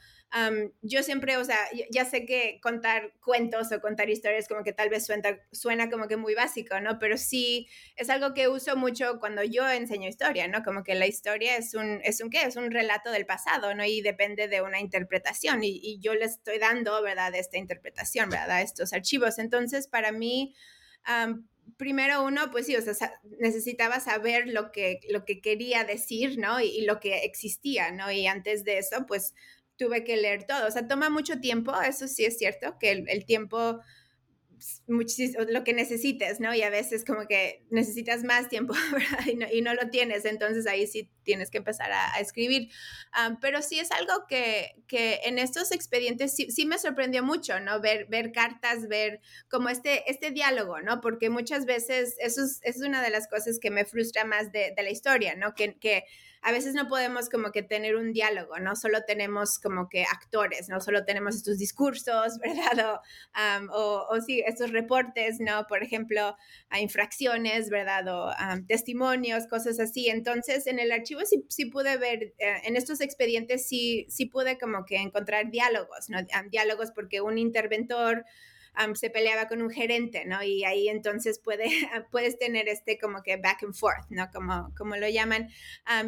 yo siempre, o sea, ya sé que contar cuentos o contar historias como que tal vez suena, suena como que muy básico, ¿no? Pero sí es algo que uso mucho cuando yo enseño historia, ¿no? Como que la historia es un, es un ¿qué? Es un relato del pasado, ¿no? Y depende de una interpretación y, y yo le estoy dando, ¿verdad? Esta interpretación, ¿verdad? Estos archivos. Entonces, para mí... primero uno, pues sí, o sea, necesitaba saber lo que, lo que quería decir, ¿no? Y, y, lo que existía, ¿no? Y antes de eso, pues tuve que leer todo. O sea, toma mucho tiempo, eso sí es cierto, que el, tiempo muchísimo, lo que necesites, ¿no? Y a veces como que necesitas más tiempo, ¿verdad? Y no, lo tienes, entonces ahí sí tienes que empezar a, escribir. Ah, pero sí es algo que, que en estos expedientes sí, sí, me sorprendió mucho, ¿no? Ver, ver cartas, ver como este, este diálogo, ¿no? Porque muchas veces eso es, es una de las cosas que me frustra más de, de la historia, ¿no? Que, que a veces no podemos como que tener un diálogo, no solo tenemos como que actores, no solo tenemos estos discursos, ¿verdad? O, o, sí, estos reportes, ¿no? Por ejemplo, a infracciones, ¿verdad? O testimonios, cosas así. Entonces, en el archivo sí, sí pude ver, eh, en estos expedientes sí, sí pude como que encontrar diálogos, ¿no? diálogos porque un interventor se peleaba con un gerente, ¿no? Y ahí entonces puede, puedes tener este como que back and forth, ¿no? Como, como lo llaman.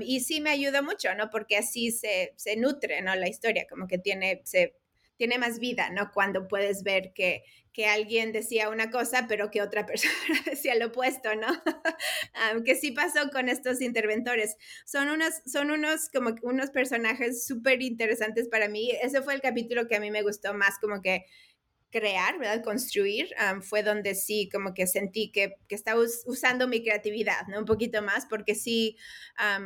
y sí me ayuda mucho, ¿no? Porque así se, se nutre, ¿no? La historia, como que tiene, se, tiene más vida, ¿no? Cuando puedes ver que, que alguien decía una cosa, pero que otra persona decía lo opuesto, ¿no? que sí pasó con estos interventores. Son unos, son unos, como unos personajes súper interesantes para mí. Ese fue el capítulo que a mí me gustó más, como que crear, ¿verdad? Construir, fue donde sí como que sentí que, que estaba usando mi creatividad, ¿no? Un poquito más, porque sí,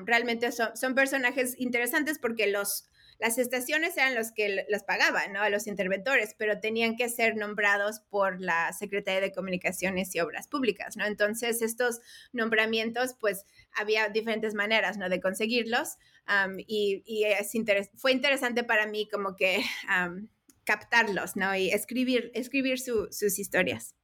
realmente son, son, personajes interesantes porque los, las estaciones eran los que las pagaban, ¿no? A los interventores, pero tenían que ser nombrados por la Secretaría de Comunicaciones y Obras Públicas, ¿no? Entonces, estos nombramientos, pues, había diferentes maneras, ¿no? De conseguirlos y, es fue interesante para mí como que captarlos, ¿no? Y escribir, escribir sus historias.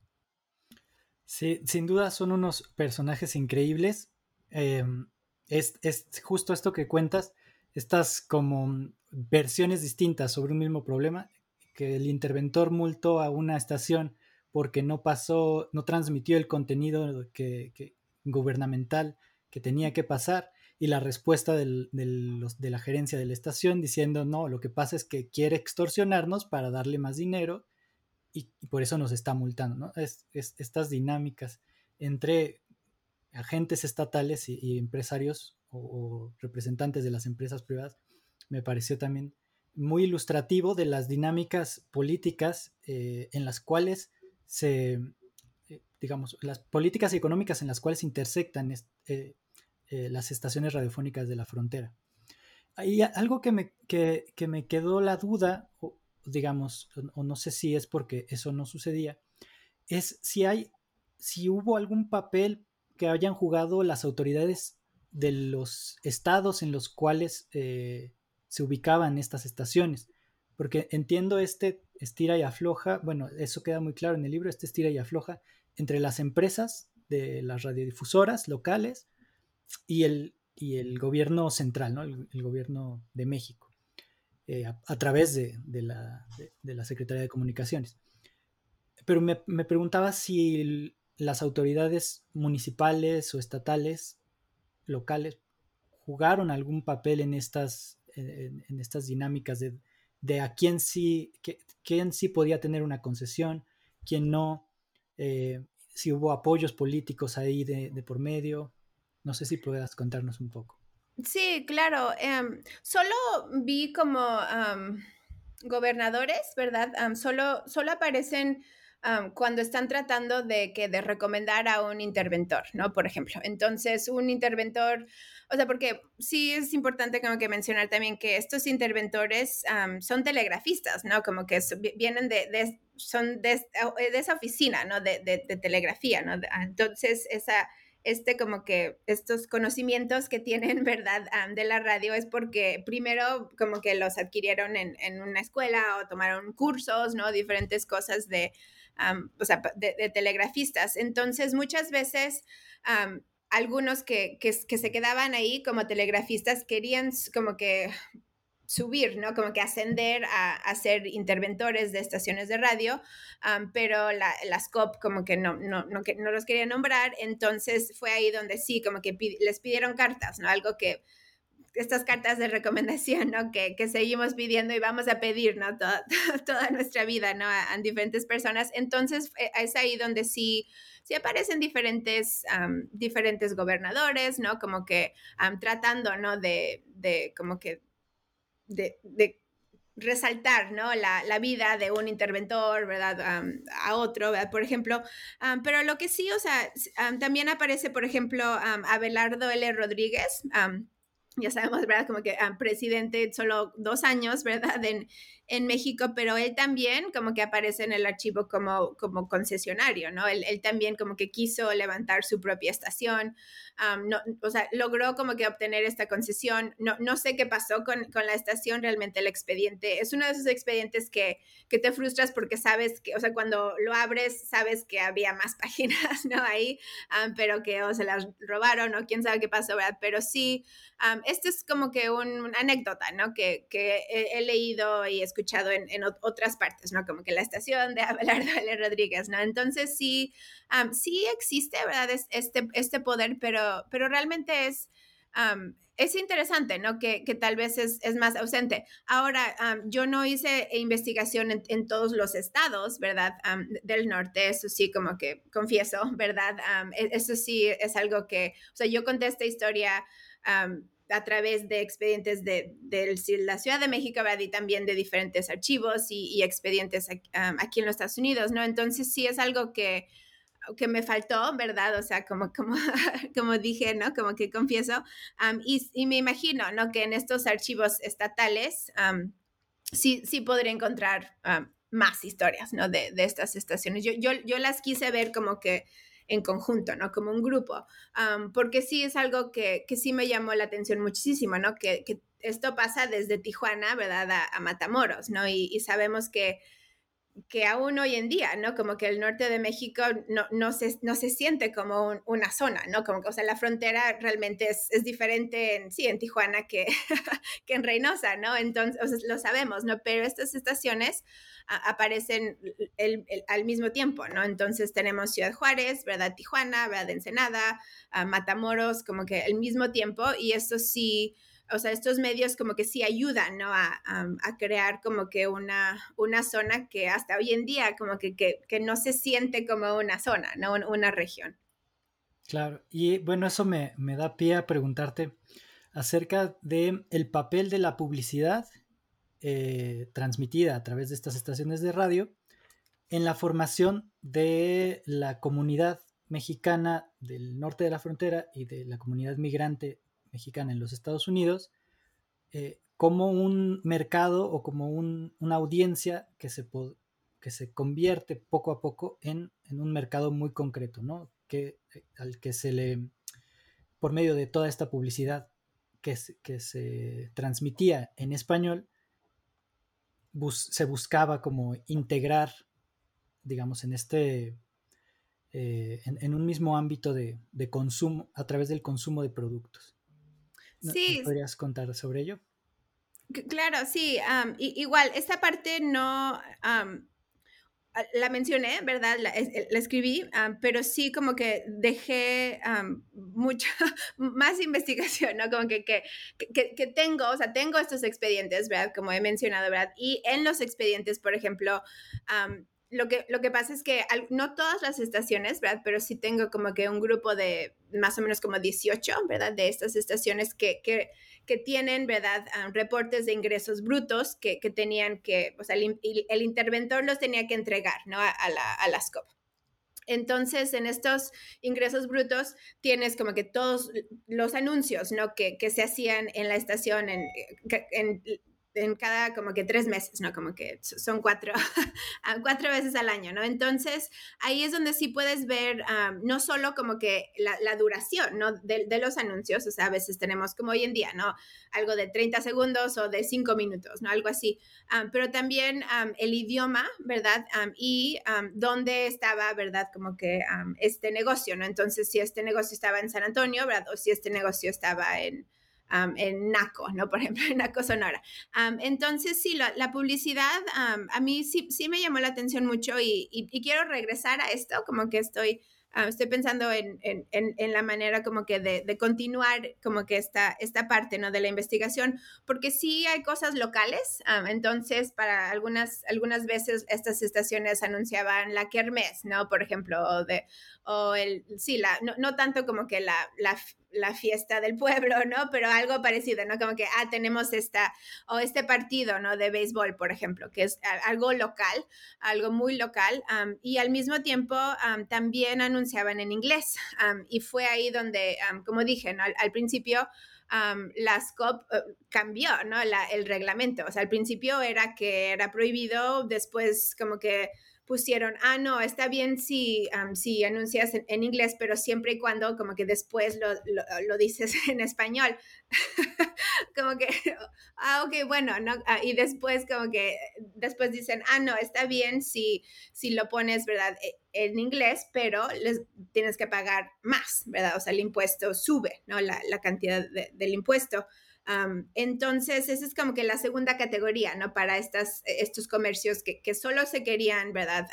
Sí, sin duda son unos personajes increíbles. Em, es, justo esto que cuentas, estas como versiones distintas sobre un mismo problema, que el interventor multó a una estación porque no pasó, no transmitió el contenido que gubernamental que tenía que pasar y la respuesta del, de la gerencia de la estación diciendo, no, lo que pasa es que quiere extorsionarnos para darle más dinero y, por eso nos está multando. ¿no? Es, estas dinámicas entre agentes estatales y, empresarios o, representantes de las empresas privadas me pareció también muy ilustrativo de las dinámicas políticas eh, en las cuales se, eh, digamos, las políticas económicas en las cuales intersectan eh, las estaciones radiofónicas de la frontera. Hay algo que me, que, me quedó la duda, o, digamos, o, no sé si es porque eso no sucedía, es si hay, si hubo algún papel que hayan jugado las autoridades de los estados en los cuales se ubicaban estas estaciones. porque entiendo este estira y afloja, bueno, eso queda muy claro en el libro, este estira y afloja entre las empresas de las radiodifusoras locales y el, y el gobierno central, ¿no? el, gobierno de México, eh, a, través de, la, de, la, Secretaría de Comunicaciones. Pero me, me preguntaba si las autoridades municipales o estatales, locales, jugaron algún papel en estas, en, estas dinámicas de, de, a quién sí, quién sí podía tener una concesión, quién no, eh, si hubo apoyos políticos ahí de, de, por medio. No sé si puedas contarnos un poco. Sí, claro. Em, solo vi como gobernadores, ¿verdad? solo, solo aparecen cuando están tratando de que de recomendar a un interventor, ¿no? Por ejemplo. Entonces, un interventor, o sea, porque sí es importante como que mencionar también que estos interventores son telegrafistas, ¿no? Como que vienen de, son de, esa oficina, ¿no? De, de telegrafía, ¿no? Entonces, esa este como que estos conocimientos que tienen, ¿verdad? de la radio es porque primero como que los adquirieron en, en, una escuela o tomaron cursos, ¿no? Diferentes cosas de, o sea, de, telegrafistas. Entonces, muchas veces... algunos que, que, que, se quedaban ahí como telegrafistas querían como que subir, ¿no? Como que ascender a, ser interventores de estaciones de radio, pero la, las COP como que no, no, no, que no los quería nombrar, entonces fue ahí donde sí, como que les pidieron cartas, ¿no? Algo que estas cartas de recomendación, ¿no? Que, que, seguimos pidiendo y vamos a pedir, ¿no? Toda, toda nuestra vida, ¿no? A, diferentes personas. Entonces, eh, es ahí donde sí, sí aparecen diferentes, diferentes gobernadores, ¿no? Como que tratando, ¿no? De, de, como que, de, de resaltar, ¿no? La, la, vida de un interventor, ¿verdad? a otro, ¿verdad? Por ejemplo, pero lo que sí, o sea, también aparece, por ejemplo, Abelardo L. Rodríguez, ya sabemos, ¿verdad? Como que presidente solo dos años, ¿verdad? En México, pero él también como que aparece en el archivo como, como concesionario, ¿no? Él, él también como que quiso levantar su propia estación, no, o sea, logró como que obtener esta concesión. No, no sé qué pasó con, con, la estación, realmente el expediente es uno de esos expedientes que, que te frustras porque sabes que, o sea, cuando lo abres, sabes que había más páginas, ¿no? Ahí, pero que o se las robaron o quién sabe qué pasó, ¿verdad? Pero sí, este es como que un, una anécdota, ¿no? Que, que he, he leído y escuchado escuchado en, otras partes, ¿no? Como que la estación de Abelardo L. Rodríguez, ¿no? Entonces sí, sí existe, ¿verdad? este, este poder, pero, pero realmente es... es interesante, ¿no? Que, que tal vez es, es, más ausente. Ahora, yo no hice investigación en, todos los estados, ¿verdad? del norte, eso sí, como que confieso, ¿verdad? E, eso sí es algo que, o sea, yo conté esta historia a través de expedientes de, la Ciudad de México. Y también de diferentes archivos y, expedientes aquí, en los Estados Unidos, ¿no? Entonces sí es algo que, que me faltó, ¿verdad? O sea, como, como, como dije, ¿no? Como que confieso. y, me imagino, ¿no? Que en estos archivos estatales sí, sí podría encontrar más historias, ¿no? De, de estas estaciones. Yo, yo, yo las quise ver como que en conjunto, ¿no? Como un grupo, porque sí es algo que, que, sí me llamó la atención muchísimo, ¿no? Que, esto pasa desde Tijuana, ¿verdad? A, Matamoros, ¿no? Y, sabemos que que aún hoy en día, ¿no? Como que el norte de México no, no, se, no se siente como una zona, ¿no? Como que, o sea, la frontera realmente es, es diferente, en, sí, en Tijuana que, que en Reynosa, ¿no? Entonces, lo sabemos, ¿no? Pero estas estaciones aparecen el, al mismo tiempo, ¿no? Entonces tenemos Ciudad Juárez, ¿verdad? Tijuana, ¿verdad? Ensenada, Matamoros, como que al mismo tiempo, y esto sí, o sea, estos medios como que sí ayudan, ¿no? A, crear como que una, una zona que hasta hoy en día como que, que, que no se siente como una zona, ¿no? Una región. Claro, y bueno, eso me, me da pie a preguntarte acerca de el papel de la publicidad eh, transmitida a través de estas estaciones de radio en la formación de la comunidad mexicana del norte de la frontera y de la comunidad migrante mexicana en los Estados Unidos eh, como un mercado o como una audiencia que se, que se convierte poco a poco en, un mercado muy concreto, ¿no? Que, eh, al que se le, por medio de toda esta publicidad que que se transmitía en español, se buscaba como integrar, digamos, en este, eh, en, un mismo ámbito de, consumo, a través del consumo de productos. Sí. ¿Podrías contar sobre ello? Claro, sí. igual, esta parte no la mencioné, ¿verdad? La, escribí, pero sí como que dejé mucha más investigación, ¿no? Como que, que, que, tengo, o sea, tengo estos expedientes, ¿verdad? Como he mencionado, ¿verdad? Y en los expedientes, por ejemplo, lo que, lo que pasa es que no todas las estaciones, ¿verdad? Pero sí tengo como que un grupo de más o menos como 18, ¿verdad? De estas estaciones que, que, que tienen, ¿verdad? Ah, reportes de ingresos brutos que, que, tenían que, o sea, el, el, interventor los tenía que entregar, ¿no? A, a la, a la SCOP. Entonces, en estos ingresos brutos tienes como que todos los anuncios, ¿no? Que, que se hacían en la estación, en, en en cada como que tres meses, ¿no? Como que son cuatro, cuatro veces al año, ¿no? Entonces, ahí es donde sí puedes ver no solo como que la, duración, ¿no? De, los anuncios, o sea, a veces tenemos como hoy en día, ¿no? Algo de 30 segundos o de 5 minutos, ¿no? Algo así. pero también el idioma, ¿verdad? y dónde estaba, ¿verdad? Como que este negocio, ¿no? Entonces, si este negocio estaba en San Antonio, ¿verdad? O si este negocio estaba en en NACO, ¿no? Por ejemplo, en NACO Sonora. entonces, sí, la, publicidad a mí sí, sí, me llamó la atención mucho y, y, quiero regresar a esto, como que estoy Ah, estoy pensando en, en, en, la manera como que de, de, continuar como que esta, esta parte, ¿no? De la investigación, porque sí hay cosas locales, ah, entonces para algunas, algunas veces estas estaciones anunciaban la kermés, ¿no? Por ejemplo, o, de, o el, sí, la, no, no tanto como que la, la, la, fiesta del pueblo, ¿no? Pero algo parecido, ¿no? Como que, ah, tenemos esta, o este partido, ¿no? De béisbol, por ejemplo, que es algo local, algo muy local, y al mismo tiempo también anunciaban en inglés. y fue ahí donde, como dije, al, principio la SCOP eh, cambió ¿no? el reglamento. O sea, al principio era que era prohibido, después como que pusieron, ah, no, está bien si, si anuncias en, inglés, pero siempre y cuando como que después lo, lo, dices en español. como que, ah, ok, bueno, ¿no? Ah, y después como que, después dicen, ah, no, está bien si, si lo pones, ¿verdad? E, en inglés, pero les tienes que pagar más, ¿verdad? O sea, el impuesto sube, ¿no? La, la cantidad del impuesto entonces, esa es como que la segunda categoría, ¿no? Para estas, estos comercios que, solo se querían, ¿verdad?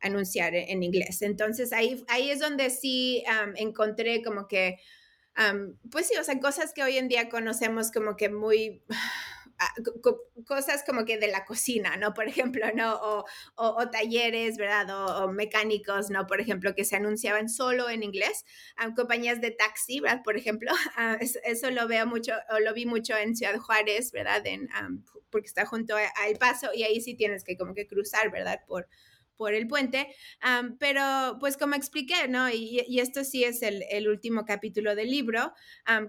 anunciar en, inglés. Entonces, ahí, ahí es donde sí encontré como que, pues sí, o sea, cosas que hoy en día conocemos como que muy cosas como que de la cocina, ¿no? Por ejemplo, ¿no? O, o, talleres, ¿verdad? O, mecánicos, ¿no? Por ejemplo, que se anunciaban solo en inglés. compañías de taxi, ¿verdad? Por ejemplo, ah, eso, lo veo mucho, o lo vi mucho en Ciudad Juárez, ¿verdad? En, porque está junto al paso y ahí sí tienes que como que cruzar, ¿verdad? Por, por el puente, pero pues como expliqué, ¿no? Y, esto sí es el, último capítulo del libro,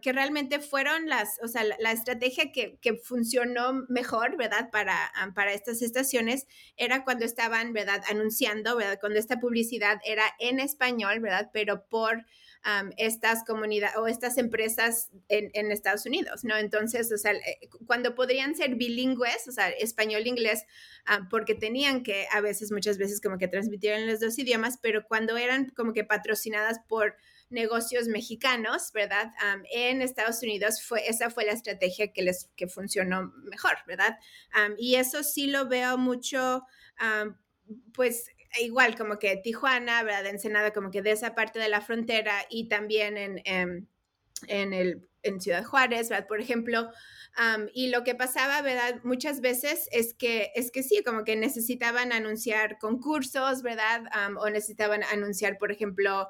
que realmente fueron las, o sea, la, estrategia que, que, funcionó mejor, ¿verdad? Para, para estas estaciones era cuando estaban, ¿verdad? Anunciando, ¿verdad? Cuando esta publicidad era en español, ¿verdad? Pero por estas comunidades o estas empresas en, Estados Unidos, ¿no? Entonces, o sea, eh, cuando podrían ser bilingües, o sea, español-inglés, porque tenían que a veces, muchas veces, como que transmitir en los dos idiomas, pero cuando eran como que patrocinadas por negocios mexicanos, ¿verdad? en Estados Unidos fue, esa fue la estrategia que les que funcionó mejor, ¿verdad? y eso sí lo veo mucho, pues igual como que Tijuana, ¿verdad? Ensenada como que de esa parte de la frontera y también en, en, en el, en Ciudad Juárez, ¿verdad? Por ejemplo, y lo que pasaba, ¿verdad? Muchas veces es que, es que sí, como que necesitaban anunciar concursos, ¿verdad? o necesitaban anunciar, por ejemplo,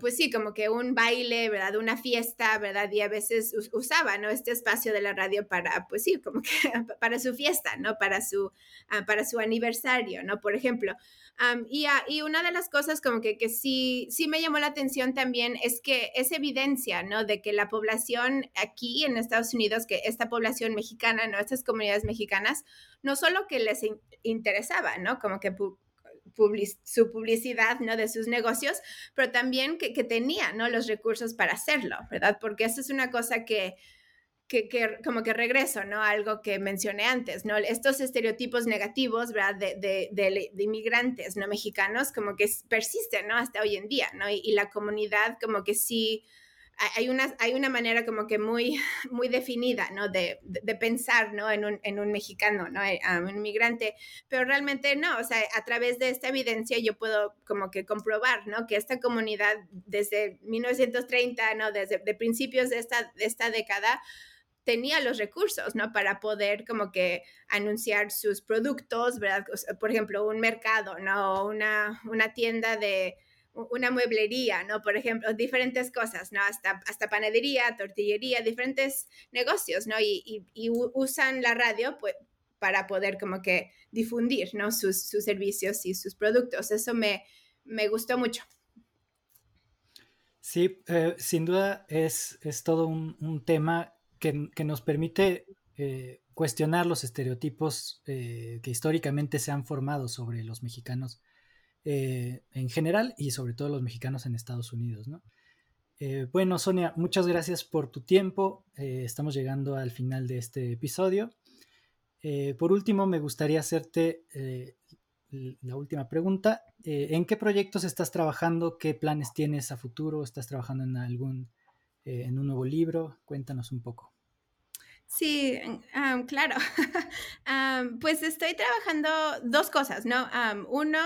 pues sí, como que un baile, ¿verdad? Una fiesta, ¿verdad? Y a veces usaba, ¿no? Este espacio de la radio para, pues sí, como que para su fiesta, ¿no? Para su, ah, para su aniversario, ¿no? Por ejemplo. y, ah, y, una de las cosas como que, que sí, sí me llamó la atención también es que es evidencia, ¿no? De que la población aquí en Estados Unidos, que esta población mexicana, ¿no? Estas comunidades mexicanas, no solo que les interesaba, ¿no? Como que su publicidad, ¿no? De sus negocios, pero también que, tenía, ¿no? Los recursos para hacerlo, ¿verdad? Porque eso es una cosa que, que, como que regreso, ¿no? Algo que mencioné antes, ¿no? Estos estereotipos negativos, ¿verdad? De, de, inmigrantes, ¿no? Mexicanos, como que persisten, ¿no? Hasta hoy en día, ¿no? Y la comunidad como que sí hay una, hay una manera como que muy, muy definida, ¿no? De, de, pensar, ¿no? En un, en un mexicano, ¿no? Eh, un inmigrante, pero realmente no, o sea, a través de esta evidencia yo puedo como que comprobar, ¿no? Que esta comunidad desde 1930, ¿no? Desde de principios de esta, de esta década, tenía los recursos, ¿no? Para poder como que anunciar sus productos, ¿verdad? Por ejemplo, un mercado, ¿no? Una, una tienda de, una mueblería, ¿no? Por ejemplo, diferentes cosas, ¿no? Hasta, hasta panadería, tortillería, diferentes negocios, ¿no? Y, usan la radio pues, para poder como que difundir, ¿no? Sus, servicios y sus productos. Eso me, me gustó mucho. Sí, eh, sin duda es, es todo un, tema que, nos permite eh, cuestionar los estereotipos eh, que históricamente se han formado sobre los mexicanos eh, en general y sobre todo los mexicanos en Estados Unidos. ¿no? Eh, bueno, Sonia, muchas gracias por tu tiempo. Eh, estamos llegando al final de este episodio. por último, me gustaría hacerte la última pregunta. ¿En qué proyectos estás trabajando? ¿Qué planes tienes a futuro? ¿Estás trabajando en algún, en un nuevo libro? Cuéntanos un poco. Sí, claro. pues estoy trabajando dos cosas, ¿no? uno,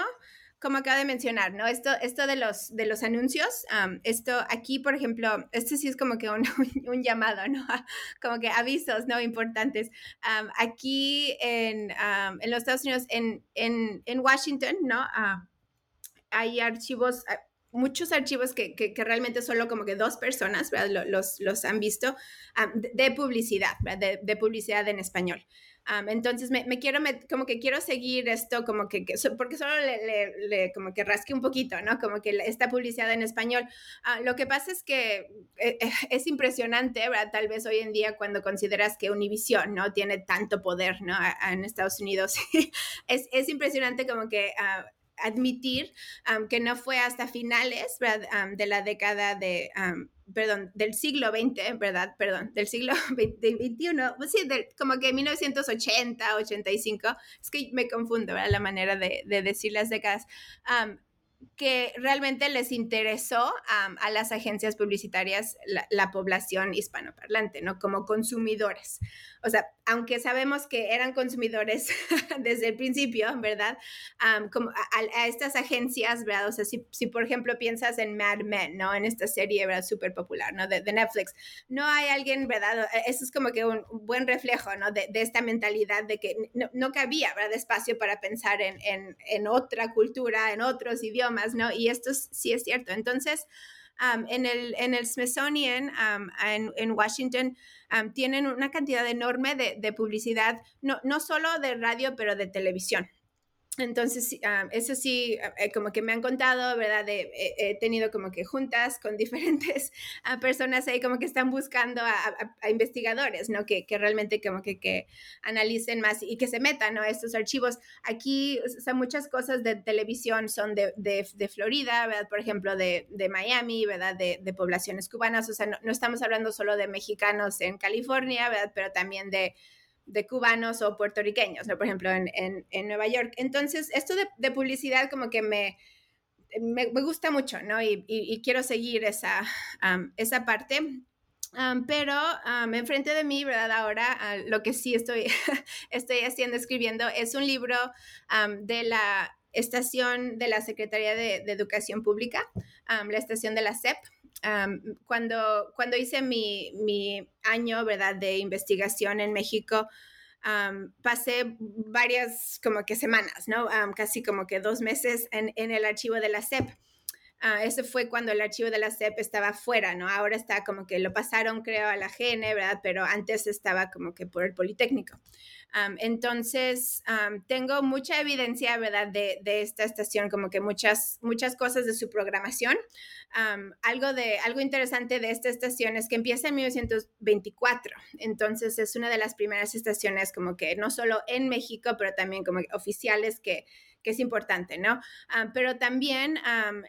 como acaba de mencionar, ¿no? Esto, esto de, los, de los anuncios, esto aquí, por ejemplo, este sí es como que un, un llamado, ¿no? como que avisos, ¿no? Importantes. aquí en, en, los Estados Unidos, en, en, en Washington, ¿no? hay archivos, ah, muchos archivos que, que, realmente solo como que dos personas ¿verdad? Los, los han visto de, publicidad, de, de, publicidad en español entonces me, quiero, como que quiero seguir esto, como que, porque solo le, como que rasque un poquito, ¿no? Como que esta publicidad en español. Ah, lo que pasa es que eh, eh, es impresionante, ¿verdad? Tal vez hoy en día cuando consideras que Univision, ¿no? Tiene tanto poder, ¿no? en Estados Unidos. es, es, impresionante como que... Ah, admitir que no fue hasta finales de la década de, perdón, del siglo XX, ¿verdad? Perdón, del siglo XXI, pues sí, como que 1980, 85, es que me confundo, ¿verdad? La manera de, decir las décadas que realmente les interesó a las agencias publicitarias la, población hispanoparlante, ¿no? Como consumidores. O sea, aunque sabemos que eran consumidores desde el principio, ¿verdad? como a, estas agencias, ¿verdad? O sea, si, si, por ejemplo piensas en Mad Men, ¿no? En esta serie, ¿verdad? Súper popular, ¿no? De, Netflix. No hay alguien, ¿verdad? E, eso es como que un, buen reflejo, ¿no? De, de, esta mentalidad de que no, no cabía, ¿verdad? Espacio para pensar en, en, en otra cultura, en otros idiomas ¿no? Y esto sí es cierto. Entonces, en, el, en el Smithsonian en, en, Washington tienen una cantidad enorme de, de, publicidad, no, no solo de radio, pero de televisión. Entonces, ah, eso sí, ah, eh, como que me han contado, ¿verdad? De, he tenido como que juntas con diferentes ah, personas ahí como que están buscando a, investigadores, ¿no? Que, que, realmente como que, que analicen más y que se metan, ¿no? Estos archivos. Aquí, o muchas cosas de televisión son de, de, de Florida, ¿verdad? Por ejemplo, de, Miami, ¿verdad? De, poblaciones cubanas, o sea, no, no estamos hablando solo de mexicanos en California, ¿verdad? Pero también de de cubanos o puertorriqueños, ¿no? Por ejemplo, en, en, Nueva York. Entonces, esto de, publicidad como que me, me, gusta mucho, ¿no? Y, y, quiero seguir esa, esa parte. pero enfrente de mí, ¿verdad? Ahora lo que sí estoy, estoy haciendo, escribiendo, es un libro de la estación de la Secretaría de, de Educación Pública, la estación de la SEP cuando, cuando hice mi, mi, año, ¿verdad?, de investigación en México, pasé varias como que semanas, ¿no? casi como que dos meses en, en el archivo de la SEP. Uh, ese fue cuando el archivo de la SEP estaba fuera, ¿no? Ahora está como que lo pasaron, creo, a la GN, ¿verdad? Pero antes estaba como que por el Politécnico. entonces, tengo mucha evidencia, ¿verdad?, de, de, esta estación, como que muchas, muchas cosas de su programación. algo, de, algo interesante de esta estación es que empieza en 1924, entonces es una de las primeras estaciones como que no solo en México, pero también como oficiales que que es importante, ¿no? Ah, pero también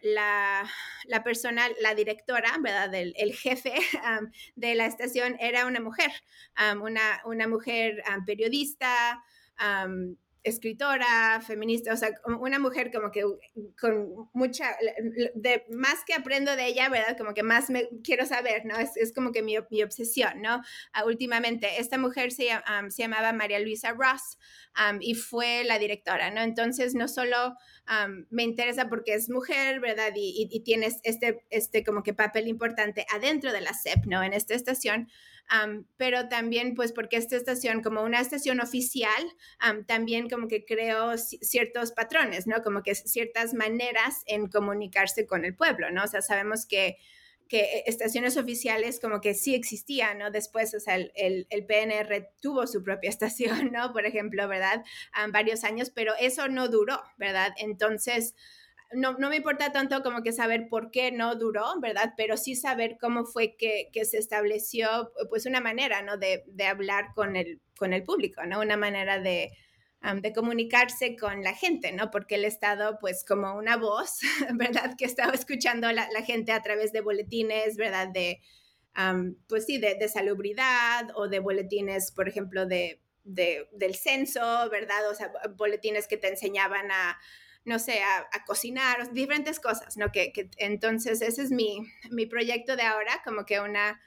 la, la, persona, la directora, ¿verdad? El, jefe de la estación era una mujer, una, una mujer periodista escritora, feminista, o sea, una mujer como que con mucha, de, más que aprendo de ella, ¿verdad? Como que más me quiero saber, ¿no? Es, es como que mi, mi, obsesión, ¿no? Uh, últimamente, esta mujer se, se, llamaba María Luisa Ross y fue la directora, ¿no? Entonces, no solo me interesa porque es mujer, ¿verdad? Y, y, y tienes este, este como que papel importante adentro de la CEP, ¿no? En esta estación, pero también pues porque esta estación como una estación oficial también como que creó ciertos patrones, ¿no? Como que ciertas maneras en comunicarse con el pueblo, ¿no? O sea, sabemos que que estaciones oficiales como que sí existían, ¿no? Después, o sea, el, el, PNR tuvo su propia estación, ¿no? Por ejemplo, ¿verdad? varios años, pero eso no duró, ¿verdad? Entonces, no, no, me importa tanto como que saber por qué no duró, ¿verdad? Pero sí saber cómo fue que, que se estableció, pues, una manera, ¿no? De, de, hablar con el, con el público, ¿no? Una manera de, de comunicarse con la gente, ¿no? Porque el Estado, pues, como una voz, ¿verdad? Que estaba escuchando la, la gente a través de boletines, ¿verdad? De, pues sí, de, de, salubridad o de boletines, por ejemplo, de, de, del censo, ¿verdad? O sea, boletines que te enseñaban a no sé, a, cocinar, diferentes cosas, ¿no? Que, entonces ese es mi, mi, proyecto de ahora, como que una,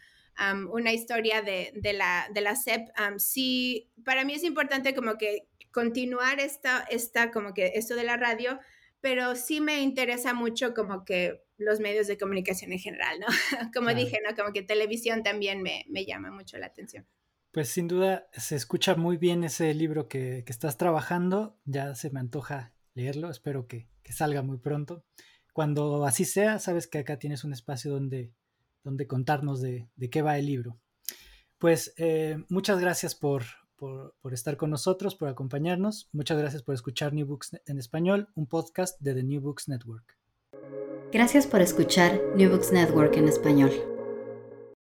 una historia de, de, la, de la CEP. sí, para mí es importante como que continuar esta, esta, como que esto de la radio, pero sí me interesa mucho como que los medios de comunicación en general, ¿no? Como dije, ¿no? Como que televisión también me, me, llama mucho la atención. Pues sin duda se escucha muy bien ese libro que, que estás trabajando, ya se me antoja leerlo. Espero que, salga muy pronto. Cuando así sea, sabes que acá tienes un espacio donde, donde contarnos de, qué va el libro. Pues eh, muchas gracias por, por, por, estar con nosotros, por acompañarnos. Muchas gracias por escuchar New Books en español, un podcast de The New Books Network. Gracias por escuchar New Books Network en español.